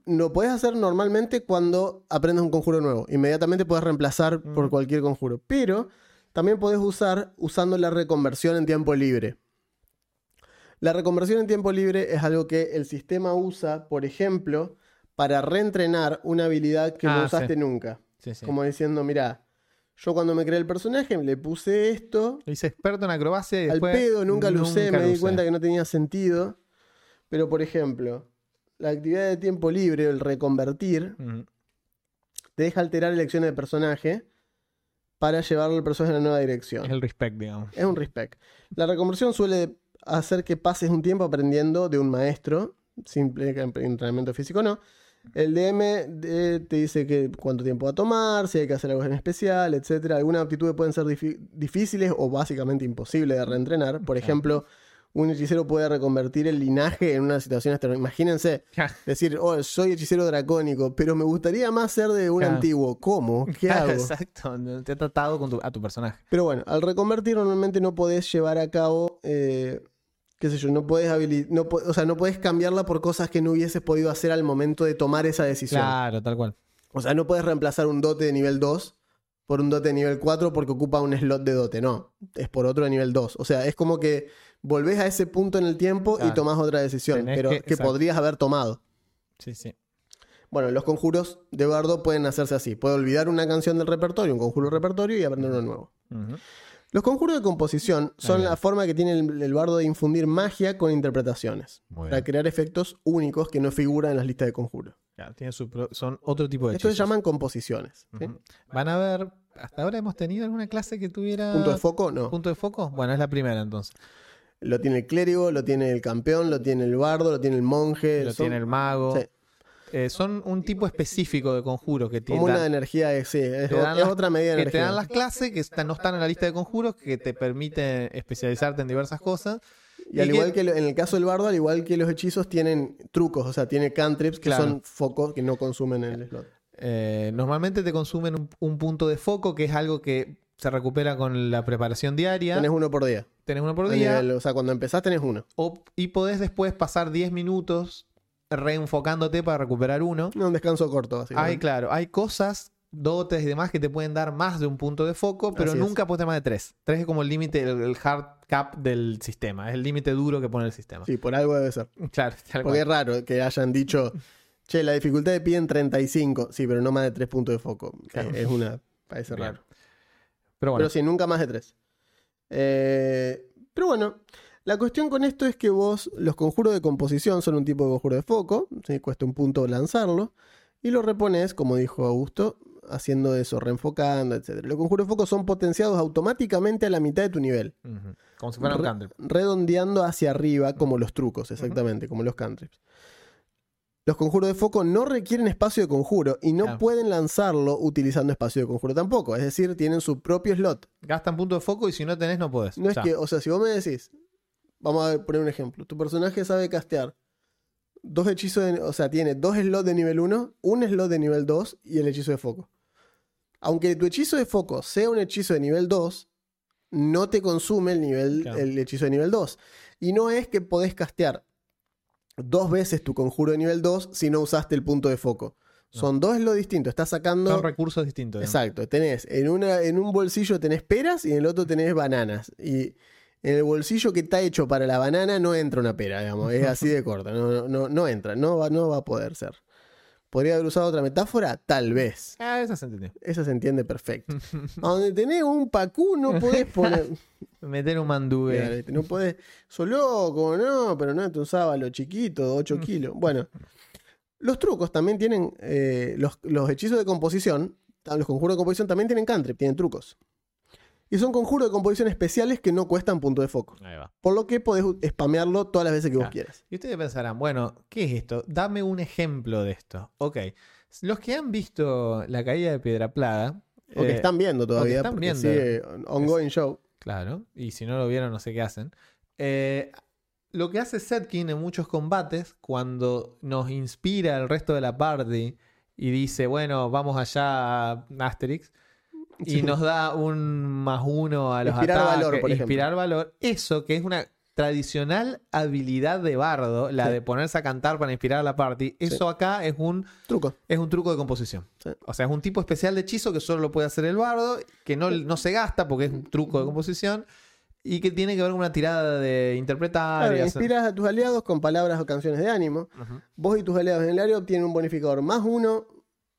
Speaker 1: lo podés hacer normalmente cuando aprendes un conjuro nuevo. Inmediatamente podés reemplazar por cualquier conjuro. Pero también podés usar usando la reconversión en tiempo libre. La reconversión en tiempo libre es algo que el sistema usa, por ejemplo, para reentrenar una habilidad que
Speaker 5: Ah,
Speaker 1: no usaste
Speaker 5: sí.
Speaker 1: nunca.
Speaker 5: Sí, sí.
Speaker 1: Como diciendo, mira, yo cuando me creé el personaje le puse esto,
Speaker 5: Lo hice experto en acrobacia y
Speaker 1: al
Speaker 5: después
Speaker 1: pedo, nunca lo usé, me di cuenta que no tenía sentido. Pero, por ejemplo, la actividad de tiempo libre, el reconvertir, te deja alterar elecciones de personaje para llevarlo al personaje en una nueva dirección.
Speaker 5: Es el respect, digamos.
Speaker 1: Es un respect. La reconversión suele hacer que pases un tiempo aprendiendo de un maestro, simple entrenamiento físico no. El DM de- te dice que cuánto tiempo va a tomar, si hay que hacer algo en especial, etcétera. Algunas aptitudes pueden ser difíciles o básicamente imposibles de reentrenar. Por ejemplo, un hechicero puede reconvertir el linaje en una situación externa. Imagínense decir, oh, soy hechicero dracónico, pero me gustaría más ser de un
Speaker 5: Claro.
Speaker 1: antiguo. ¿Cómo? ¿Qué hago?
Speaker 5: Exacto, te ha tratado con tu- a tu personaje.
Speaker 1: Pero bueno, al reconvertir normalmente no podés llevar a cabo, eh, qué sé yo, no podés habili- no po- o sea, no podés cambiarla por cosas que no hubieses podido hacer al momento de tomar esa decisión.
Speaker 5: Claro, tal cual.
Speaker 1: O sea, no podés reemplazar un dote de nivel 2 por un dote de nivel 4 porque ocupa un slot de dote, no, es por otro de nivel 2. O sea, es como que volvés a ese punto en el tiempo y tomás otra decisión,
Speaker 5: Tenés
Speaker 1: pero
Speaker 5: que-
Speaker 1: podrías haber tomado.
Speaker 5: Sí, sí.
Speaker 1: Bueno, los conjuros de bardo pueden hacerse así. Puede olvidar una canción del repertorio, un conjuro repertorio y aprender uno nuevo.
Speaker 5: Ujú.
Speaker 1: Los conjuros de composición son la forma que tiene el, el bardo de infundir magia con interpretaciones. Para crear efectos únicos que no figuran en las listas de conjuros.
Speaker 5: Claro, tiene su pro- son otro tipo de
Speaker 1: Esto se
Speaker 5: hechizos.
Speaker 1: llaman composiciones.
Speaker 5: Van a ver, hasta ahora hemos tenido alguna clase que tuviera
Speaker 1: Punto de foco, no.
Speaker 5: punto de foco. Bueno, es la primera entonces.
Speaker 1: Lo tiene el clérigo, lo tiene el campeón, lo tiene el bardo, lo tiene el monje.
Speaker 5: Lo
Speaker 1: son-
Speaker 5: tiene el mago.
Speaker 1: Sí.
Speaker 5: Eh, son un tipo específico de conjuros que
Speaker 1: Como
Speaker 5: tienen
Speaker 1: una energía, eh, sí, es,
Speaker 5: te dan
Speaker 1: es
Speaker 5: las-
Speaker 1: otra medida de
Speaker 5: que
Speaker 1: energía.
Speaker 5: te dan las clases que están- no están en la lista de conjuros, que te permiten especializarte en diversas cosas.
Speaker 1: Y al
Speaker 5: que-
Speaker 1: igual que en el caso del bardo, al igual que los hechizos, tienen trucos, o sea, tiene cantrips que
Speaker 5: Claro.
Speaker 1: son focos que no consumen el slot.
Speaker 5: Eh, normalmente te consumen un, un punto de foco, que es algo que se recupera con la preparación diaria.
Speaker 1: Tenés uno por día.
Speaker 5: Tenés uno por día.
Speaker 1: nivel- o sea, cuando empezás tenés uno.
Speaker 5: o- y podés después pasar 10 minutos reenfocándote para recuperar uno.
Speaker 1: Un descanso corto, así.
Speaker 5: Hay, claro, hay cosas, dotes y demás que te pueden dar más de un punto de foco, pero
Speaker 1: Así
Speaker 5: nunca puedes tener más de tres. Tres es como el límite, el, el hard cap del sistema. Es el límite duro que pone el sistema.
Speaker 1: Sí, por algo debe ser.
Speaker 5: Claro,
Speaker 1: Porque es raro que hayan dicho, che, la dificultad de piden 35. Sí, pero no más de 3 puntos de foco.
Speaker 5: Claro.
Speaker 1: Es, una. Parece
Speaker 5: Bien.
Speaker 1: raro.
Speaker 5: Pero bueno,
Speaker 1: Pero sí, nunca más de 3. pero bueno, la cuestión con esto es que vos, los conjuros de composición son un tipo de conjuro de foco. ¿sí? Cuesta un punto lanzarlo. Y lo repones, como dijo Augusto, haciendo eso, reenfocando, etc. Los conjuros de foco son potenciados automáticamente a la mitad de tu nivel.
Speaker 5: como si fuera un
Speaker 1: Re-
Speaker 5: cantrip.
Speaker 1: redondeando hacia arriba como los trucos, exactamente, como los cantrips. Los conjuros de foco no requieren espacio de conjuro y no
Speaker 5: Claro.
Speaker 1: pueden lanzarlo utilizando espacio de conjuro tampoco. Es decir, tienen su propio slot.
Speaker 5: Gastan punto de foco y si no tenés, no podés.
Speaker 1: No es que, o sea, si vos me decís, vamos a poner un ejemplo, tu personaje sabe castear dos hechizos, de- o sea, tiene dos slots de nivel 1, un slot de nivel 2 y el hechizo de foco. Aunque tu hechizo de foco sea un hechizo de nivel 2, no te consume el, nivel,
Speaker 5: Claro.
Speaker 1: el hechizo de nivel 2. Y no es que podés castear dos veces tu conjuro de nivel 2 si no usaste el punto de foco. Son dos slots distintos. Estás sacando.
Speaker 5: Son recursos distintos. digamos.
Speaker 1: Exacto, tenés en, una, en un bolsillo tenés peras y en el otro tenés bananas. Y en el bolsillo que está hecho para la banana no entra una pera, digamos, es así de corta, no, no, no entra, no va, no va a poder ser. ¿Podría haber usado otra metáfora? Tal vez.
Speaker 5: Ah, esa se entendió.
Speaker 1: Esa se entiende perfecto. A donde tenés un pacú no podés poner...
Speaker 5: Meter un mandube.
Speaker 1: Claro, no podés... Sos loco, no, pero no te un sábalo chiquito, 8 kilos. Bueno, los trucos también tienen... eh, los, los hechizos de composición, los conjuros de composición también tienen cantrip, tienen trucos. Y son conjuros de composición especiales que no cuestan punto de foco.
Speaker 5: Ahí va.
Speaker 1: Por lo que podés spamearlo todas las veces que vos
Speaker 5: Claro.
Speaker 1: quieras.
Speaker 5: Y ustedes pensarán, bueno, ¿qué es esto? Dame un ejemplo de esto. Ok. Los que han visto la caída de Piedra Plaga.
Speaker 1: O que
Speaker 5: eh,
Speaker 1: están viendo todavía.
Speaker 5: están
Speaker 1: porque
Speaker 5: viendo.
Speaker 1: sigue ongoing show.
Speaker 5: Claro, y si no lo vieron, no sé qué hacen. Eh, lo que hace Setkin en muchos combates, cuando nos inspira al resto de la party y dice, bueno, vamos allá a Asterix, y nos da un más uno a los
Speaker 1: Inspirar
Speaker 5: ataques,
Speaker 1: valor, por ejemplo.
Speaker 5: inspirar valor, eso que es una tradicional habilidad de bardo, la
Speaker 1: Sí.
Speaker 5: de ponerse a cantar para inspirar a la party, eso acá es un
Speaker 1: Truco.
Speaker 5: es un truco de composición.
Speaker 1: Sí.
Speaker 5: O sea, es un tipo especial de hechizo que solo lo puede hacer el bardo, que no, no se gasta porque es un truco de composición y que tiene que ver con una tirada de interpretar.
Speaker 1: Claro,
Speaker 5: y hacer-
Speaker 1: inspiras a tus aliados con palabras o canciones de ánimo. Vos y tus aliados en el área obtienen un bonificador más uno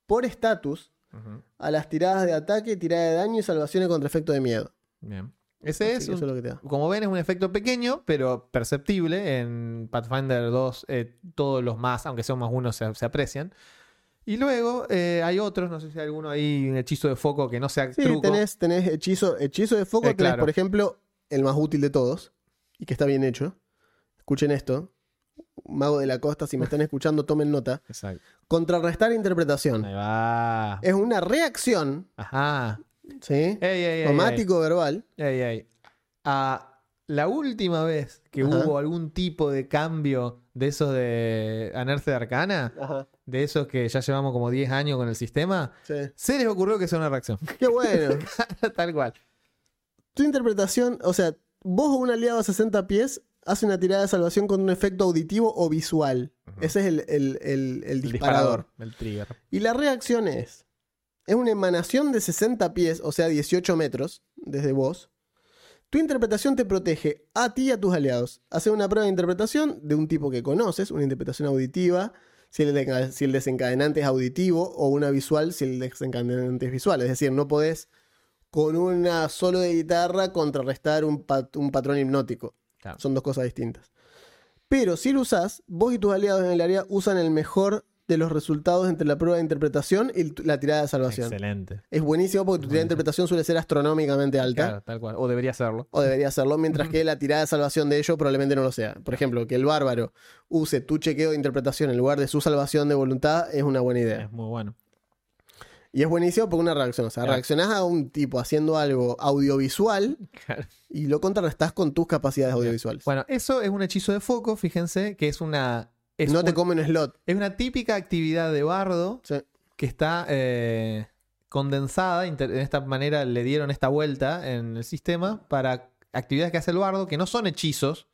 Speaker 1: por estatus
Speaker 5: ujú.
Speaker 1: A las tiradas de ataque, tirada de daño y salvaciones contra efecto de miedo.
Speaker 5: Bien. Ese
Speaker 1: Así
Speaker 5: es, un-
Speaker 1: eso es lo que te da.
Speaker 5: como ven, es un efecto pequeño, pero perceptible. En Pathfinder 2, eh, todos los más, aunque sean más uno, se, se aprecian. Y luego eh, hay otros, no sé si hay alguno ahí, un hechizo de foco que no sea
Speaker 1: Sí,
Speaker 5: truco.
Speaker 1: tenés, tenés hechizo, hechizo de foco,
Speaker 5: Eh,
Speaker 1: tenés,
Speaker 5: claro.
Speaker 1: por ejemplo, el más útil de todos y que está bien hecho. Escuchen esto. Mago de la Costa, si me están escuchando, tomen nota.
Speaker 5: Exacto.
Speaker 1: Contrarrestar interpretación.
Speaker 5: Ahí va.
Speaker 1: Es una reacción,
Speaker 5: Ajá.
Speaker 1: ¿sí?
Speaker 5: Ey, ey, ey, ey.
Speaker 1: Somático verbal.
Speaker 5: Ey, ey. Ah, la última vez que
Speaker 1: Ajá.
Speaker 5: hubo algún tipo de cambio de esos de Anerce de Arcana,
Speaker 1: Ajá.
Speaker 5: de esos que ya llevamos como 10 años con el sistema,
Speaker 1: Sí.
Speaker 5: se les ocurrió que sea una reacción.
Speaker 1: Qué bueno.
Speaker 5: Tal cual.
Speaker 1: tu interpretación, o sea, vos o un aliado a 60 pies hace una tirada de salvación con un efecto auditivo o visual. Ese es el, el- el- disparador.
Speaker 5: El trigger.
Speaker 1: Y la reacción es, es una emanación de 60 pies, o sea, 18 metros desde vos. Tu interpretación te protege a ti y a tus aliados. Hace una prueba de interpretación de un tipo que conoces, una interpretación auditiva, si el, deca- si el desencadenante es auditivo, o una visual si el desencadenante es visual. Es decir, no podés con una solo de guitarra contrarrestar un, pat- un patrón hipnótico.
Speaker 5: Claro.
Speaker 1: Son dos cosas distintas. Pero si lo usás, vos y tus aliados en el área usan el mejor de los resultados entre la prueba de interpretación y la tirada de salvación.
Speaker 5: Excelente.
Speaker 1: Es buenísimo porque tu tirada de interpretación suele ser astronómicamente alta.
Speaker 5: Claro, tal cual. O debería serlo.
Speaker 1: O debería serlo, mientras que la tirada de salvación de ello probablemente no lo sea. Por ejemplo, que el bárbaro use tu chequeo de interpretación en lugar de su salvación de voluntad es una buena idea.
Speaker 5: Es muy bueno.
Speaker 1: Y es buenísimo porque una reacción. O sea,
Speaker 5: Claro.
Speaker 1: reaccionás a un tipo haciendo algo audiovisual y lo contrarrestás con tus capacidades audiovisuales.
Speaker 5: Bueno, eso es un hechizo de foco, fíjense, que es una. Es,
Speaker 1: no te
Speaker 5: un-
Speaker 1: come un slot.
Speaker 5: es una típica actividad de bardo
Speaker 1: Sí.
Speaker 5: que está eh, condensada. De esta manera le dieron esta vuelta en el sistema para actividades que hace el bardo que no son hechizos.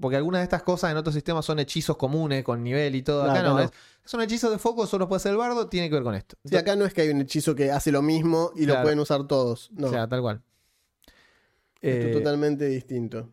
Speaker 5: Porque algunas de estas cosas en otros sistemas son hechizos comunes con nivel y todo. Acá
Speaker 1: Claro,
Speaker 5: no,
Speaker 1: no.
Speaker 5: Es, son hechizos de foco, solo puede hacer el bardo, tiene que ver con esto.
Speaker 1: Sí, acá no es que hay un hechizo que hace lo mismo y lo pueden usar todos. No,
Speaker 5: O sea, tal cual.
Speaker 1: esto
Speaker 5: Eh,
Speaker 1: es totalmente distinto.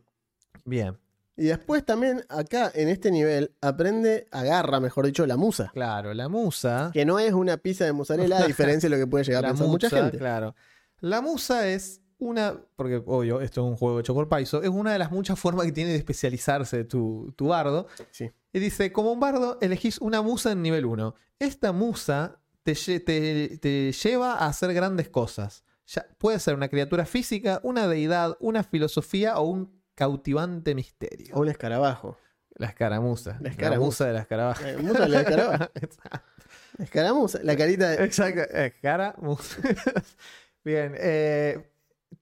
Speaker 5: Bien,
Speaker 1: Y después también acá en este nivel aprende, agarra, mejor dicho, la musa.
Speaker 5: claro, la musa.
Speaker 1: Que no es una pizza de mozzarella, a diferencia de lo que puede llegar a pensar mucha gente.
Speaker 5: Claro. La musa es una. Porque, obvio, esto es un juego hecho por Paizo. Es una de las muchas formas que tiene de especializarse tu, tu bardo.
Speaker 1: Sí.
Speaker 5: Y dice: como un bardo, elegís una musa en nivel 1. Esta musa te, te- te lleva a hacer grandes cosas. Ya, puede ser una criatura física, una deidad, una filosofía o un cautivante misterio.
Speaker 1: O un escarabajo.
Speaker 5: La escaramuza.
Speaker 1: La
Speaker 5: La
Speaker 1: escaramuza.
Speaker 5: de la escarabaja.
Speaker 1: Eh, musa de la escarabajo. Escaramuza, la carita de.
Speaker 5: Exacto, escaramuza. Bien, eh,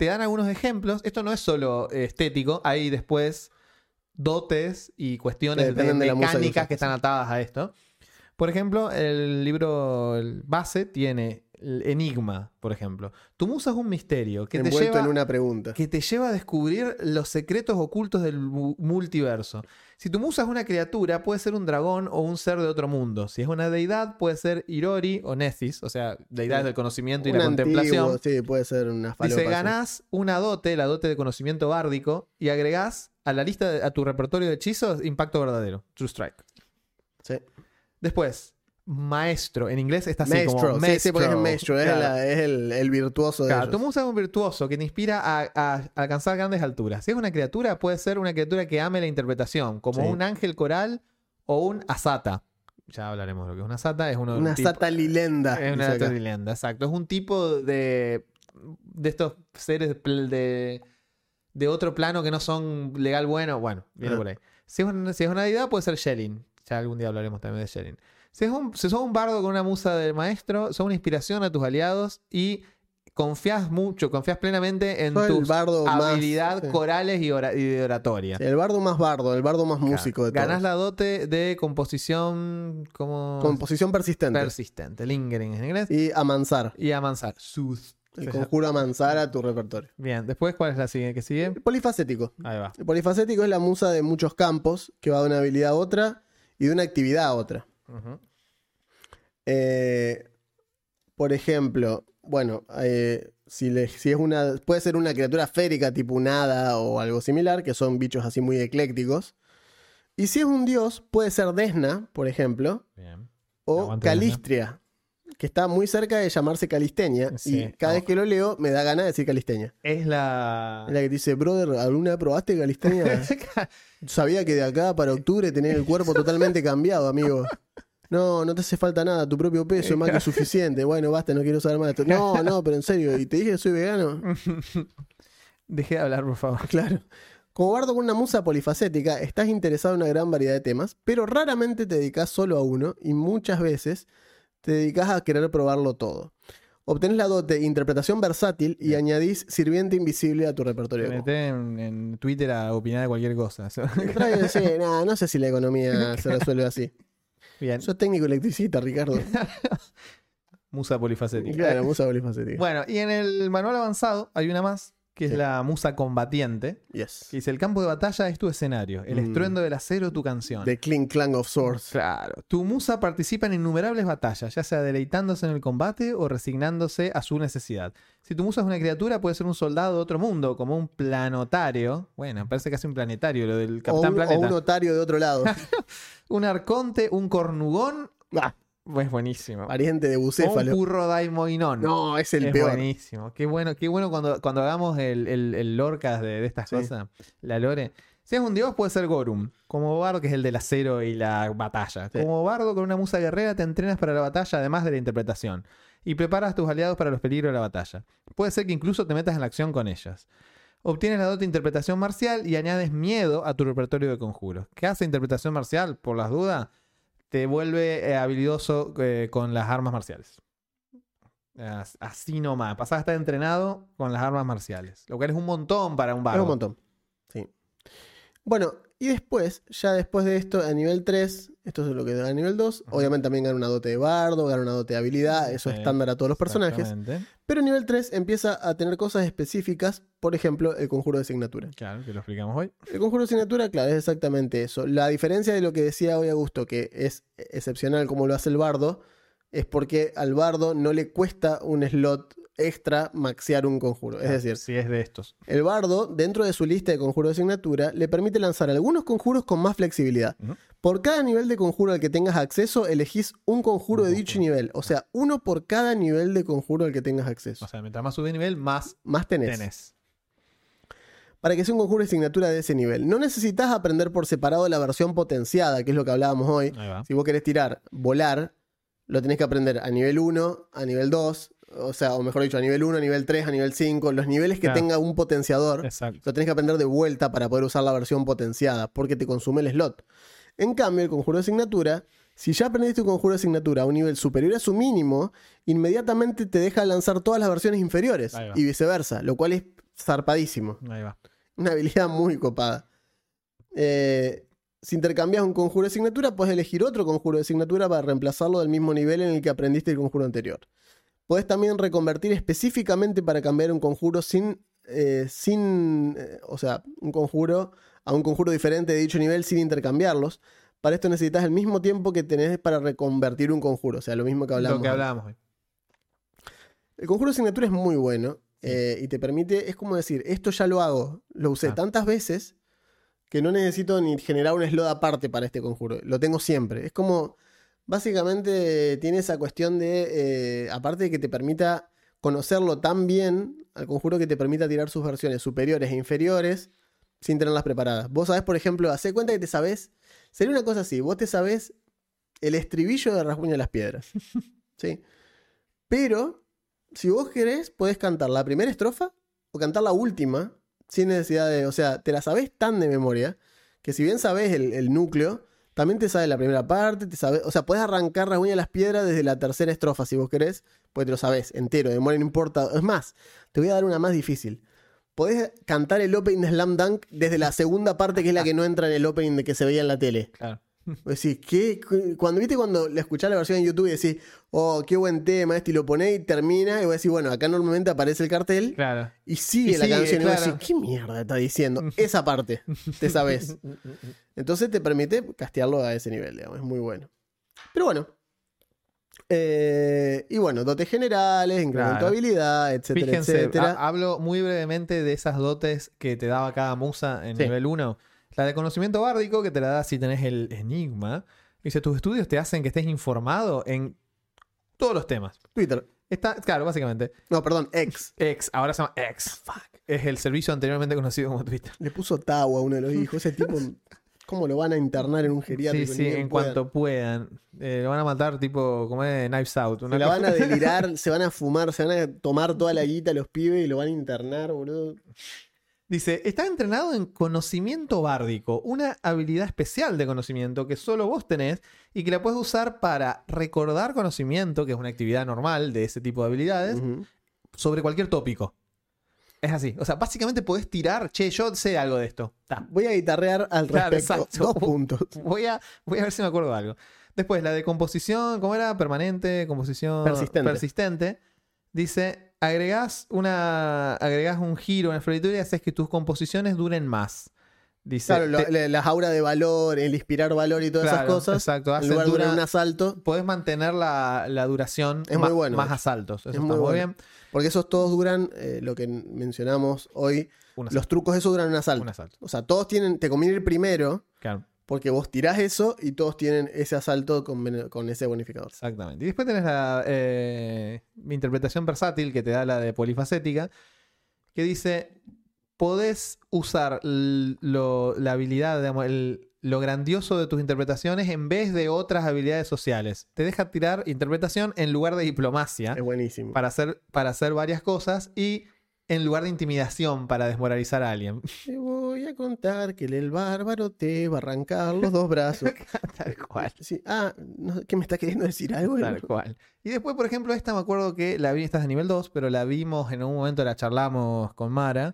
Speaker 5: te dan algunos ejemplos. Esto no es solo eh, estético, hay después dotes y cuestiones
Speaker 1: Que
Speaker 5: de mecánicas que están atadas a esto. Por ejemplo, el libro el base tiene enigma, por ejemplo. Tu musa es un misterio que te lleva
Speaker 1: en una pregunta.
Speaker 5: que te lleva a descubrir los secretos ocultos del mu- multiverso. Si tu musa es una criatura, puede ser un dragón o un ser de otro mundo. Si es una deidad, puede ser Irori o Nesis, o sea, deidades del conocimiento y
Speaker 1: Un
Speaker 5: la contemplación.
Speaker 1: sí, puede ser una.
Speaker 5: Dice, ganás una dote, la dote de conocimiento bárdico, y agregás a la lista, de- a tu repertorio de hechizos, impacto verdadero, True Strike.
Speaker 1: Sí.
Speaker 5: Después, maestro, en inglés está así
Speaker 1: Maestro,
Speaker 5: como
Speaker 1: sí, sí, porque es maestro, es,
Speaker 5: Claro.
Speaker 1: la- es el, el virtuoso de
Speaker 5: Claro,
Speaker 1: ellos.
Speaker 5: tu musa es un virtuoso que te inspira a, a alcanzar grandes alturas. Si es una criatura, puede ser una criatura que ame la interpretación, como
Speaker 1: Sí.
Speaker 5: un ángel coral o un asata. Ya hablaremos de lo que es una asata. Es uno
Speaker 1: Una
Speaker 5: tipo-
Speaker 1: sata lilenda.
Speaker 5: Es una
Speaker 1: dice acá.
Speaker 5: sata leyenda, exacto. Es un tipo de, de estos seres de, de otro plano que no son legal bueno. Bueno, viene
Speaker 1: Ah.
Speaker 5: por ahí. Si es, una, si es una deidad, puede ser Shelin. Ya algún día hablaremos también de Shelin. Si, es un, si sos un bardo con una musa del maestro, son una inspiración a tus aliados y confías mucho, confías plenamente en
Speaker 1: Sos más-
Speaker 5: habilidad
Speaker 1: sí.
Speaker 5: corales y, ora- y de oratoria.
Speaker 1: Sí, el bardo más bardo, el bardo más músico de todos.
Speaker 5: Ganás la dote de composición como
Speaker 1: Composición persistente.
Speaker 5: persistente, lingering en inglés,
Speaker 1: y amansar.
Speaker 5: y amansar. Sooth.
Speaker 1: El conjuro amansar a tu repertorio.
Speaker 5: Bien, después, ¿cuál es la siguiente que sigue?
Speaker 1: Polifacético.
Speaker 5: Ahí va.
Speaker 1: El polifacético es la musa de muchos campos que va de una habilidad a otra y de una actividad a otra. Eh, por ejemplo, bueno, eh, si, le- si es una. Puede ser una criatura férica tipo un hada o algo similar, que son bichos así muy eclécticos. Y si es un dios, puede ser Desna, por ejemplo,
Speaker 5: Bien.
Speaker 1: o. Calistria, que está muy cerca de llamarse Calisteña.
Speaker 5: Sí,
Speaker 1: y cada
Speaker 5: no.
Speaker 1: vez que lo leo, me da ganas de decir Calisteña.
Speaker 5: Es la.
Speaker 1: Es la que te dice, brother, ¿alguna vez probaste Calisteña? Sabía que de acá para octubre tenés el cuerpo totalmente cambiado, amigo. No, no te hace falta nada, tu propio peso es más que suficiente. Bueno, basta, no quiero saber más de esto. No, no, pero en serio, ¿y te dije que soy vegano?
Speaker 5: Deje de hablar, por favor.
Speaker 1: Claro. Como bardo con una musa polifacética, estás interesado en una gran variedad de temas, pero raramente te dedicas solo a uno y muchas veces te dedicas a querer probarlo todo. Obtenés la dote interpretación versátil y añadís sirviente invisible a tu repertorio.
Speaker 5: Te
Speaker 1: de
Speaker 5: metés en, en Twitter a opinar de cualquier cosa.
Speaker 1: Sí, nah, no sé si la economía se resuelve así.
Speaker 5: Bien.
Speaker 1: Sos técnico electricista, Ricardo.
Speaker 5: Musa polifacética.
Speaker 1: Claro, musa polifacética.
Speaker 5: Bueno, y en el manual avanzado hay una más, que es la musa combatiente.
Speaker 1: Yes.
Speaker 5: Que dice: El campo de batalla es tu escenario, el
Speaker 1: Mm.
Speaker 5: estruendo del acero tu canción.
Speaker 1: The Clink Clang of Swords.
Speaker 5: Claro. Tu musa participa en innumerables batallas, ya sea deleitándose en el combate o resignándose a su necesidad. Si tu musa es una criatura, puede ser un soldado de otro mundo, como un planotario. Bueno, parece casi un planetario, lo del
Speaker 1: O
Speaker 5: Capitán
Speaker 1: un, o
Speaker 5: Planeta.
Speaker 1: un otario de otro lado.
Speaker 5: Un arconte, un cornugón.
Speaker 1: Ah,
Speaker 5: Es buenísimo.
Speaker 1: pariente de
Speaker 5: O un
Speaker 1: bucéfalo.
Speaker 5: purro daimoinón.
Speaker 1: No, es el
Speaker 5: es
Speaker 1: peor.
Speaker 5: buenísimo. Qué bueno, qué bueno cuando, cuando hagamos el, el, el Lorcas de, de estas
Speaker 1: Sí.
Speaker 5: cosas, la lore. Si es un dios, puede ser Gorum. Como bardo, que es el del acero y la batalla.
Speaker 1: Sí.
Speaker 5: Como bardo con una musa guerrera, te entrenas para la batalla, además de la interpretación. Y preparas a tus aliados para los peligros de la batalla. Puede ser que incluso te metas en la acción con ellas. Obtienes la dote de interpretación marcial y añades miedo a tu repertorio de conjuros. ¿Qué hace interpretación marcial? Por las dudas, te vuelve eh, habilidoso eh, con las armas marciales. As- Así nomás. Pasás a estar entrenado con las armas marciales. Lo cual es un montón para un
Speaker 1: Es
Speaker 5: bardo.
Speaker 1: un montón. Sí. Bueno, y después, ya después de esto, a nivel 3, esto es lo que da a nivel 2. Obviamente también gana una dote de bardo, gana una dote de habilidad, eso es estándar a todos los personajes. Pero nivel 3 empieza a tener cosas específicas, por ejemplo, el conjuro de asignatura.
Speaker 5: Claro, que lo explicamos hoy.
Speaker 1: El conjuro de asignatura, claro, es exactamente eso. La diferencia de lo que decía hoy Augusto, que es excepcional como lo hace el bardo, es porque al bardo no le cuesta un slot extra maxear un conjuro. Es decir,
Speaker 5: si es de estos.
Speaker 1: el bardo, dentro de su lista de conjuro de asignatura, le permite lanzar algunos conjuros con más flexibilidad. Por cada nivel de conjuro al que tengas acceso, elegís un conjuro de dicho nivel. O sea, uno por cada nivel de conjuro al que tengas acceso.
Speaker 5: O sea, mientras más sube de nivel, más
Speaker 1: más tenés.
Speaker 5: tenés.
Speaker 1: Para que sea un conjuro de asignatura de ese nivel. No necesitas aprender por separado la versión potenciada, que es lo que hablábamos hoy. Si vos querés tirar, volar, lo tenés que aprender a nivel 1, a nivel 2, o sea, o mejor dicho, a nivel 1, a nivel 3, a nivel 5, los niveles que
Speaker 5: Claro.
Speaker 1: tenga un potenciador.
Speaker 5: Exacto.
Speaker 1: Lo tenés que aprender de vuelta para poder usar la versión potenciada, porque te consume el slot. En cambio, el conjuro de asignatura, si ya aprendiste un conjuro de asignatura a un nivel superior a su mínimo, inmediatamente te deja lanzar todas las versiones inferiores y viceversa, lo cual es zarpadísimo.
Speaker 5: Ahí va.
Speaker 1: Una habilidad muy copada. Eh, si intercambias un conjuro de asignatura, puedes elegir otro conjuro de asignatura para reemplazarlo del mismo nivel en el que aprendiste el conjuro anterior. Puedes también reconvertir específicamente para cambiar un conjuro sin. eh, sin eh, o sea, un conjuro a un conjuro diferente de dicho nivel sin intercambiarlos. Para esto necesitas el mismo tiempo que tenés para reconvertir un conjuro. O sea, lo mismo que hablamos.
Speaker 5: Lo que hablábamos hoy.
Speaker 1: El conjuro de asignatura es muy bueno eh, y te permite, es como decir, esto ya lo hago, lo usé
Speaker 5: Ah.
Speaker 1: tantas veces que no necesito ni generar un slot aparte para este conjuro, lo tengo siempre. Es como, básicamente tiene esa cuestión de, eh, aparte de que te permita conocerlo tan bien al conjuro que te permita tirar sus versiones superiores e inferiores sin tenerlas preparadas. Vos sabés, por ejemplo, hace cuenta que te sabés, sería una cosa así, vos te sabés el estribillo de Rasguña de las Piedras. ¿Sí? Pero si vos querés, podés cantar la primera estrofa o cantar la última sin necesidad de. O sea, te la sabés tan de memoria que si bien sabés el, el núcleo, también te sabes la primera parte, te sabés, o sea, podés arrancar las uñas de las piedras desde la tercera estrofa si vos querés, pues te lo sabés entero, de memoria no importa. Es más, te voy a dar una más difícil. Podés cantar el opening de Slam Dunk desde la segunda parte, que es la que no entra en el opening de que se veía en la tele.
Speaker 5: Claro.
Speaker 1: Decís, ¿qué? Cu- Cuando viste cuando le escuchás la versión en YouTube y decís, oh, qué buen tema, este y lo ponés y termina, y vos decís, bueno, acá normalmente aparece el cartel
Speaker 5: Claro.
Speaker 1: y sigue
Speaker 5: Y
Speaker 1: la
Speaker 5: sigue,
Speaker 1: canción y vos
Speaker 5: claro.
Speaker 1: decís, ¿qué mierda está diciendo? Esa parte, te sabes. Entonces te permite castearlo a ese nivel, digamos, es muy bueno. Pero bueno. Eh, y bueno, dotes generales, incremento
Speaker 5: Claro.
Speaker 1: de habilidad, etcétera,
Speaker 5: Fíjense,
Speaker 1: etcétera.
Speaker 5: ha- hablo muy brevemente de esas dotes que te daba cada musa en
Speaker 1: Sí.
Speaker 5: nivel 1. La de conocimiento bárdico, que te la da si tenés el enigma. Dice, tus estudios te hacen que estés informado en todos los temas.
Speaker 1: Twitter.
Speaker 5: Está, claro, básicamente.
Speaker 1: No, perdón, X.
Speaker 5: X, ahora se llama X. Es el servicio anteriormente conocido como Twitter.
Speaker 1: Le puso Tau a uno de los hijos. Ese tipo, ¿cómo lo van a internar en un
Speaker 5: Sí,
Speaker 1: geriátrico?
Speaker 5: sí,
Speaker 1: bien
Speaker 5: en
Speaker 1: puedan.
Speaker 5: cuanto puedan. Eh, lo van a matar tipo como es Knives Out. Una
Speaker 1: Se la van a delirar, se van a fumar, se van a tomar toda la guita los pibes y lo van a internar, boludo.
Speaker 5: Dice, está entrenado en conocimiento bárdico, una habilidad especial de conocimiento que solo vos tenés y que la puedes usar para recordar conocimiento, que es una actividad normal de ese tipo de habilidades, sobre cualquier tópico. Es así. O sea, básicamente podés tirar, che, yo sé algo de esto. Ta.
Speaker 1: Voy a guitarrear al
Speaker 5: Claro,
Speaker 1: respecto.
Speaker 5: exacto.
Speaker 1: Dos puntos.
Speaker 5: Voy a, voy a ver si me acuerdo de algo. Después, la de composición, ¿cómo era? Permanente, composición
Speaker 1: Persistente.
Speaker 5: persistente. Dice, agregás, una, agregás un giro en la floritura y haces que tus composiciones duren más. Dice,
Speaker 1: Claro, lo-
Speaker 5: te-
Speaker 1: auras de valor, el inspirar valor y todas
Speaker 5: Claro,
Speaker 1: esas cosas.
Speaker 5: exacto,
Speaker 1: En
Speaker 5: hace
Speaker 1: de durar
Speaker 5: dura-
Speaker 1: un asalto.
Speaker 5: podés mantener la, la duración
Speaker 1: Es muy bueno,
Speaker 5: más asaltos. Eso
Speaker 1: Es
Speaker 5: está
Speaker 1: muy
Speaker 5: muy,
Speaker 1: bueno.
Speaker 5: bien.
Speaker 1: Porque esos todos duran, eh, lo que mencionamos hoy, los trucos esos duran un asalto.
Speaker 5: Un asalto.
Speaker 1: O sea, todos tienen, te conviene ir primero,
Speaker 5: Claro,
Speaker 1: porque vos tirás eso y todos tienen ese asalto con, con ese bonificador.
Speaker 5: exactamente. Y después tenés la eh, interpretación versátil que te da la de polifacética, que dice, podés usar lo- la habilidad, digamos, el- lo grandioso de tus interpretaciones en vez de otras habilidades sociales. Te deja tirar interpretación en lugar de diplomacia
Speaker 1: Es buenísimo.
Speaker 5: para hacer, para hacer varias cosas y en lugar de intimidación para desmoralizar a alguien.
Speaker 1: Te voy a contar que el bárbaro te va a arrancar los dos brazos.
Speaker 5: Tal cual.
Speaker 1: Sí. Ah, no, ¿qué me está queriendo decir algo?
Speaker 5: Tal cual. Y después, por ejemplo, esta me acuerdo que la vi, esta es de nivel 2, pero la vimos en un momento, la charlamos con Mara.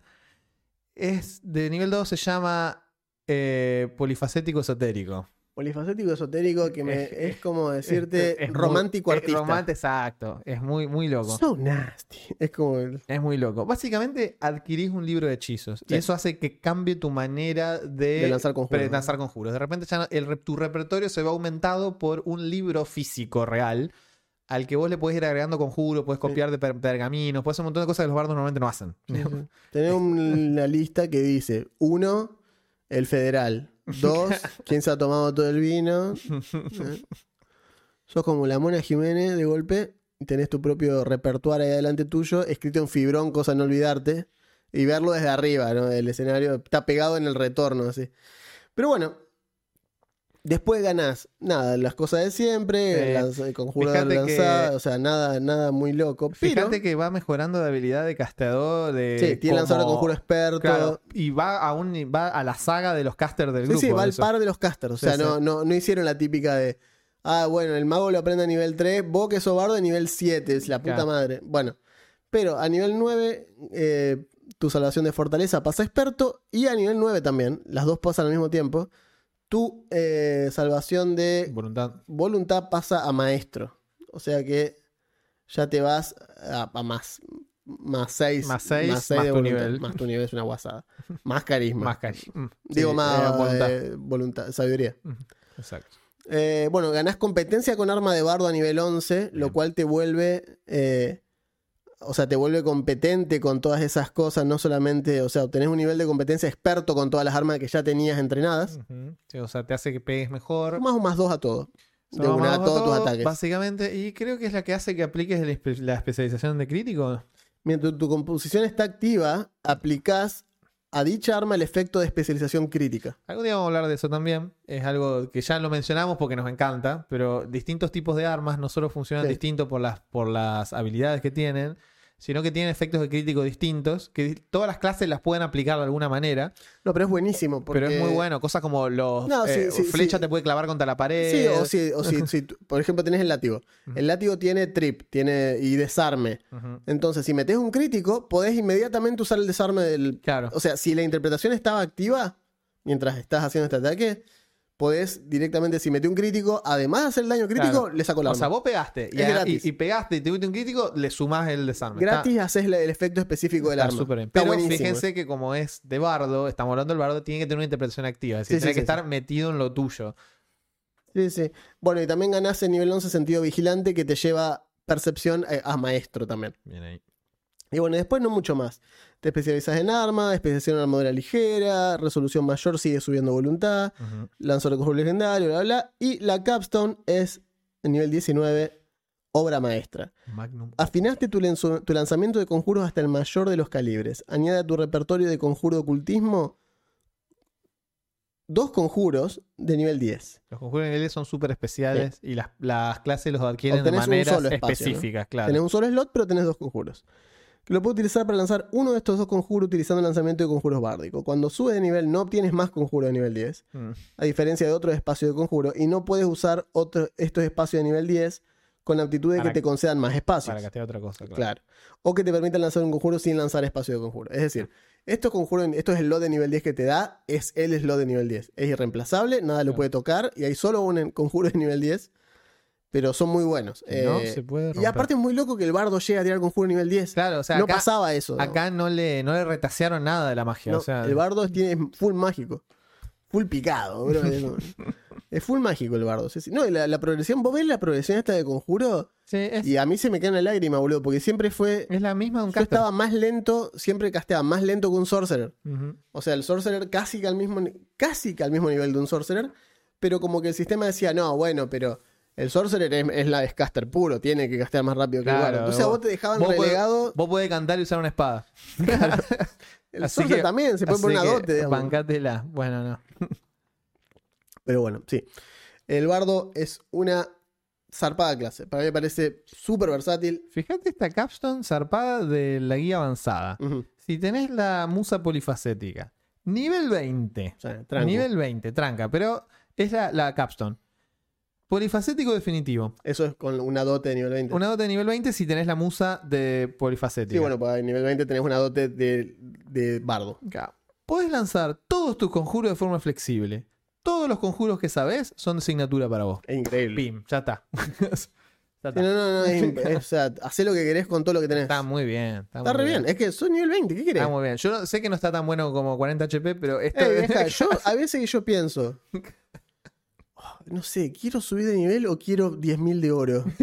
Speaker 5: Es de nivel 2, se llama eh, polifacético esotérico.
Speaker 1: Polifacético esotérico que me,
Speaker 5: Es-
Speaker 1: como decirte
Speaker 5: Es- es muy-
Speaker 1: romántico
Speaker 5: es
Speaker 1: artista.
Speaker 5: romántico, exacto. Es muy, muy loco.
Speaker 1: So nasty. Es como el-
Speaker 5: Es muy loco. Básicamente adquirís un libro de hechizos y
Speaker 1: Sí.
Speaker 5: eso hace que cambie tu manera de,
Speaker 1: De lanzar conjuros.
Speaker 5: de lanzar conjuros. De repente ya el, tu repertorio se ve aumentado por un libro físico real al que vos le podés ir agregando conjuros, puedes copiar de per- pergaminos, puedes hacer un montón de cosas que los bardos normalmente no hacen.
Speaker 1: Tenés una lista que dice: uno, el federal. Dos, quién se ha tomado todo el vino. ¿Eh? Sos como la Mona Jiménez de golpe. y Tenés tu propio repertorio ahí adelante tuyo, escrito en fibrón, cosa no olvidarte. Y verlo desde arriba, ¿no? El escenario está pegado en el retorno, así. Pero bueno, después ganás, nada, las cosas de siempre,
Speaker 5: Eh,
Speaker 1: lanza- el conjuro de
Speaker 5: fíjate
Speaker 1: lanzada,
Speaker 5: que-
Speaker 1: o sea, nada, nada muy loco. Pero,
Speaker 5: Fíjate que va mejorando de habilidad de casteador, de
Speaker 1: sí, tiene lanzador de conjuro experto.
Speaker 5: Claro, y va a un va a la saga de los casters del
Speaker 1: Sí,
Speaker 5: grupo.
Speaker 1: sí, va
Speaker 5: de
Speaker 1: al
Speaker 5: eso.
Speaker 1: par de los casters. O
Speaker 5: Sí,
Speaker 1: sea,
Speaker 5: sí.
Speaker 1: no, no, no hicieron la típica de. Ah, bueno, el mago lo aprende a nivel 3, vos que sos bardo a nivel 7, es la puta
Speaker 5: Claro.
Speaker 1: madre. Bueno, pero a nivel 9, eh, tu salvación de fortaleza pasa experto y a nivel 9 también, las dos pasan al mismo tiempo. Tu eh, salvación de
Speaker 5: Voluntad.
Speaker 1: voluntad pasa a maestro. O sea que ya te vas a, a más. Más 6.
Speaker 5: Más seis, más tu nivel.
Speaker 1: Más tu nivel es una guasada. Más carisma.
Speaker 5: Más cari- mm,
Speaker 1: Digo,
Speaker 5: sí,
Speaker 1: más
Speaker 5: eh, voluntad.
Speaker 1: eh, voluntad, sabiduría.
Speaker 5: Exacto.
Speaker 1: Bueno, ganás competencia con arma de bardo a nivel 11, lo cual te vuelve. O sea, te vuelve competente con todas esas cosas, no solamente. O sea, obtenés un nivel de competencia experto con todas las armas que ya tenías entrenadas.
Speaker 5: Sí, o sea, te hace que pegues mejor.
Speaker 1: Más o más dos a todo. De una a todos tus ataques.
Speaker 5: Básicamente, y creo que es la que hace que apliques la especialización de crítico.
Speaker 1: Mientras tu, tu composición está activa, aplicás a dicha arma el efecto de especialización crítica.
Speaker 5: Algún día vamos a hablar de eso también. Es algo que ya lo mencionamos porque nos encanta, pero distintos tipos de armas no solo funcionan
Speaker 1: Sí.
Speaker 5: distinto por las, por las habilidades que tienen, sino que tienen efectos de crítico distintos, que todas las clases las pueden aplicar de alguna manera,
Speaker 1: No, pero es buenísimo. Porque...
Speaker 5: pero es muy bueno. Cosas como los
Speaker 1: No, sí,
Speaker 5: eh,
Speaker 1: sí,
Speaker 5: flecha
Speaker 1: sí.
Speaker 5: te puede clavar contra la pared.
Speaker 1: Sí, o si, o si, por ejemplo, tenés el látigo. El látigo tiene trip tiene y desarme. Entonces, si metes un crítico, podés inmediatamente usar el desarme del.
Speaker 5: Claro.
Speaker 1: O sea, si la interpretación estaba activa mientras estás haciendo este ataque, podés directamente, si metés un crítico, además de hacer el daño crítico,
Speaker 5: Claro.
Speaker 1: le saco la
Speaker 5: O
Speaker 1: arma.
Speaker 5: sea, vos pegaste y,
Speaker 1: Es
Speaker 5: a-
Speaker 1: gratis.
Speaker 5: y- y pegaste y te un crítico, le sumás el desarme. Está-
Speaker 1: Gratis haces el efecto específico del
Speaker 5: Está
Speaker 1: arma.
Speaker 5: bien.
Speaker 1: Está
Speaker 5: Pero
Speaker 1: buenísimo.
Speaker 5: fíjense que como es de bardo, estamos hablando del bardo, tiene que tener una interpretación activa. Es decir,
Speaker 1: Sí, sí,
Speaker 5: tiene que
Speaker 1: sí,
Speaker 5: estar metido en lo tuyo.
Speaker 1: Sí, sí. Bueno, y también ganás en nivel 11 sentido vigilante que te lleva percepción eh, a maestro también.
Speaker 5: Bien ahí.
Speaker 1: Y bueno, después no mucho más. Te especializas en arma, especialización en armadura ligera, resolución mayor sigue subiendo voluntad,
Speaker 5: Ujú.
Speaker 1: lanzador de conjuro legendario, bla, bla. Y la capstone es en nivel 19, obra maestra.
Speaker 5: Magnum.
Speaker 1: Afinaste tu, lanzamiento de conjuros hasta el mayor de los calibres. Añade a tu repertorio de conjuro de ocultismo dos conjuros de nivel 10.
Speaker 5: Los conjuros de niveles son súper especiales y las, las clases los adquieren de maneras
Speaker 1: espacio,
Speaker 5: específicas, claro.
Speaker 1: Tenés un solo slot, pero tenés dos conjuros. Lo puedes utilizar para lanzar uno de estos dos conjuros utilizando el lanzamiento de conjuros bárdico. Cuando sube de nivel no obtienes más conjuros de nivel 10,
Speaker 5: Mm.
Speaker 1: a diferencia de otros espacios de conjuro, y no puedes usar otro- estos espacios de nivel 10 con la aptitud de
Speaker 5: Para
Speaker 1: que te
Speaker 5: que-
Speaker 1: concedan más espacios.
Speaker 5: Para castear otra cosa, claro.
Speaker 1: Claro. O que te permitan lanzar un conjuro sin lanzar espacio de conjuro. Es decir, estos conjuros, esto es el slot de nivel 10 que te da, es el slot de nivel 10. Es irreemplazable, nada lo
Speaker 5: Claro.
Speaker 1: puede tocar, y hay solo un conjuro de nivel 10, pero son muy buenos.
Speaker 5: Y no
Speaker 1: Eh,
Speaker 5: se puede
Speaker 1: y aparte es muy loco que el bardo llegue a tirar conjuro nivel 10.
Speaker 5: Claro, o sea,
Speaker 1: no
Speaker 5: acá,
Speaker 1: pasaba eso.
Speaker 5: acá no le, no le retasearon nada de la magia.
Speaker 1: No,
Speaker 5: o sea,
Speaker 1: el bardo es- tiene, full mágico. Full picado, bro. Es, full mágico el bardo. No, la, la progresión, vos ves la progresión esta de conjuro
Speaker 5: sí, es,
Speaker 1: y a mí se me cae una lágrima, boludo, porque siempre fue...
Speaker 5: es la misma de un
Speaker 1: Yo
Speaker 5: caster.
Speaker 1: estaba más lento, siempre casteaba más lento que un sorcerer. O sea, el sorcerer casi que al mismo, casi que al mismo nivel de un sorcerer, pero como que el sistema decía, no, bueno, pero El Sorcerer es, es la es caster puro, tiene que castear más rápido que el
Speaker 5: Claro,
Speaker 1: bardo. Entonces a
Speaker 5: vos-
Speaker 1: vos te dejaban
Speaker 5: vos podés-
Speaker 1: relegado.
Speaker 5: Vos podés cantar y usar una espada.
Speaker 1: El
Speaker 5: Así
Speaker 1: Sorcerer
Speaker 5: que-
Speaker 1: también se puede poner una dote. digamos.
Speaker 5: Bancátela. Bueno, no.
Speaker 1: Pero bueno, sí. El bardo es una zarpada clase. Para mí me parece súper versátil.
Speaker 5: Fíjate esta capstone zarpada de la guía avanzada. Si tenés la musa polifacética, nivel 20.
Speaker 1: O sea, tranqui.
Speaker 5: Nivel 20, tranca, pero es la, la capstone. Polifacético definitivo.
Speaker 1: Eso es con una dote de nivel 20.
Speaker 5: Una dote de nivel 20 si tenés la musa de polifacética.
Speaker 1: Sí, bueno, para nivel 20 tenés una dote de, de bardo.
Speaker 5: Acá. Podés lanzar todos tus conjuros de forma flexible. Todos los conjuros que sabés son de asignatura para vos.
Speaker 1: Es increíble.
Speaker 5: Pim, ya está. Ya
Speaker 1: Sí,
Speaker 5: está.
Speaker 1: no, no, no. es imp- es- o sea, hacé lo que querés con todo lo que tenés.
Speaker 5: Está muy bien. Está, muy
Speaker 1: re bien. Es que sos nivel 20. ¿Qué querés?
Speaker 5: Está muy bien. Yo no- sé que no está tan bueno como 40 HP, pero esto
Speaker 1: Ey, deja, yo, a veces que yo pienso, no sé, ¿quiero subir de nivel o quiero 10.000 de oro?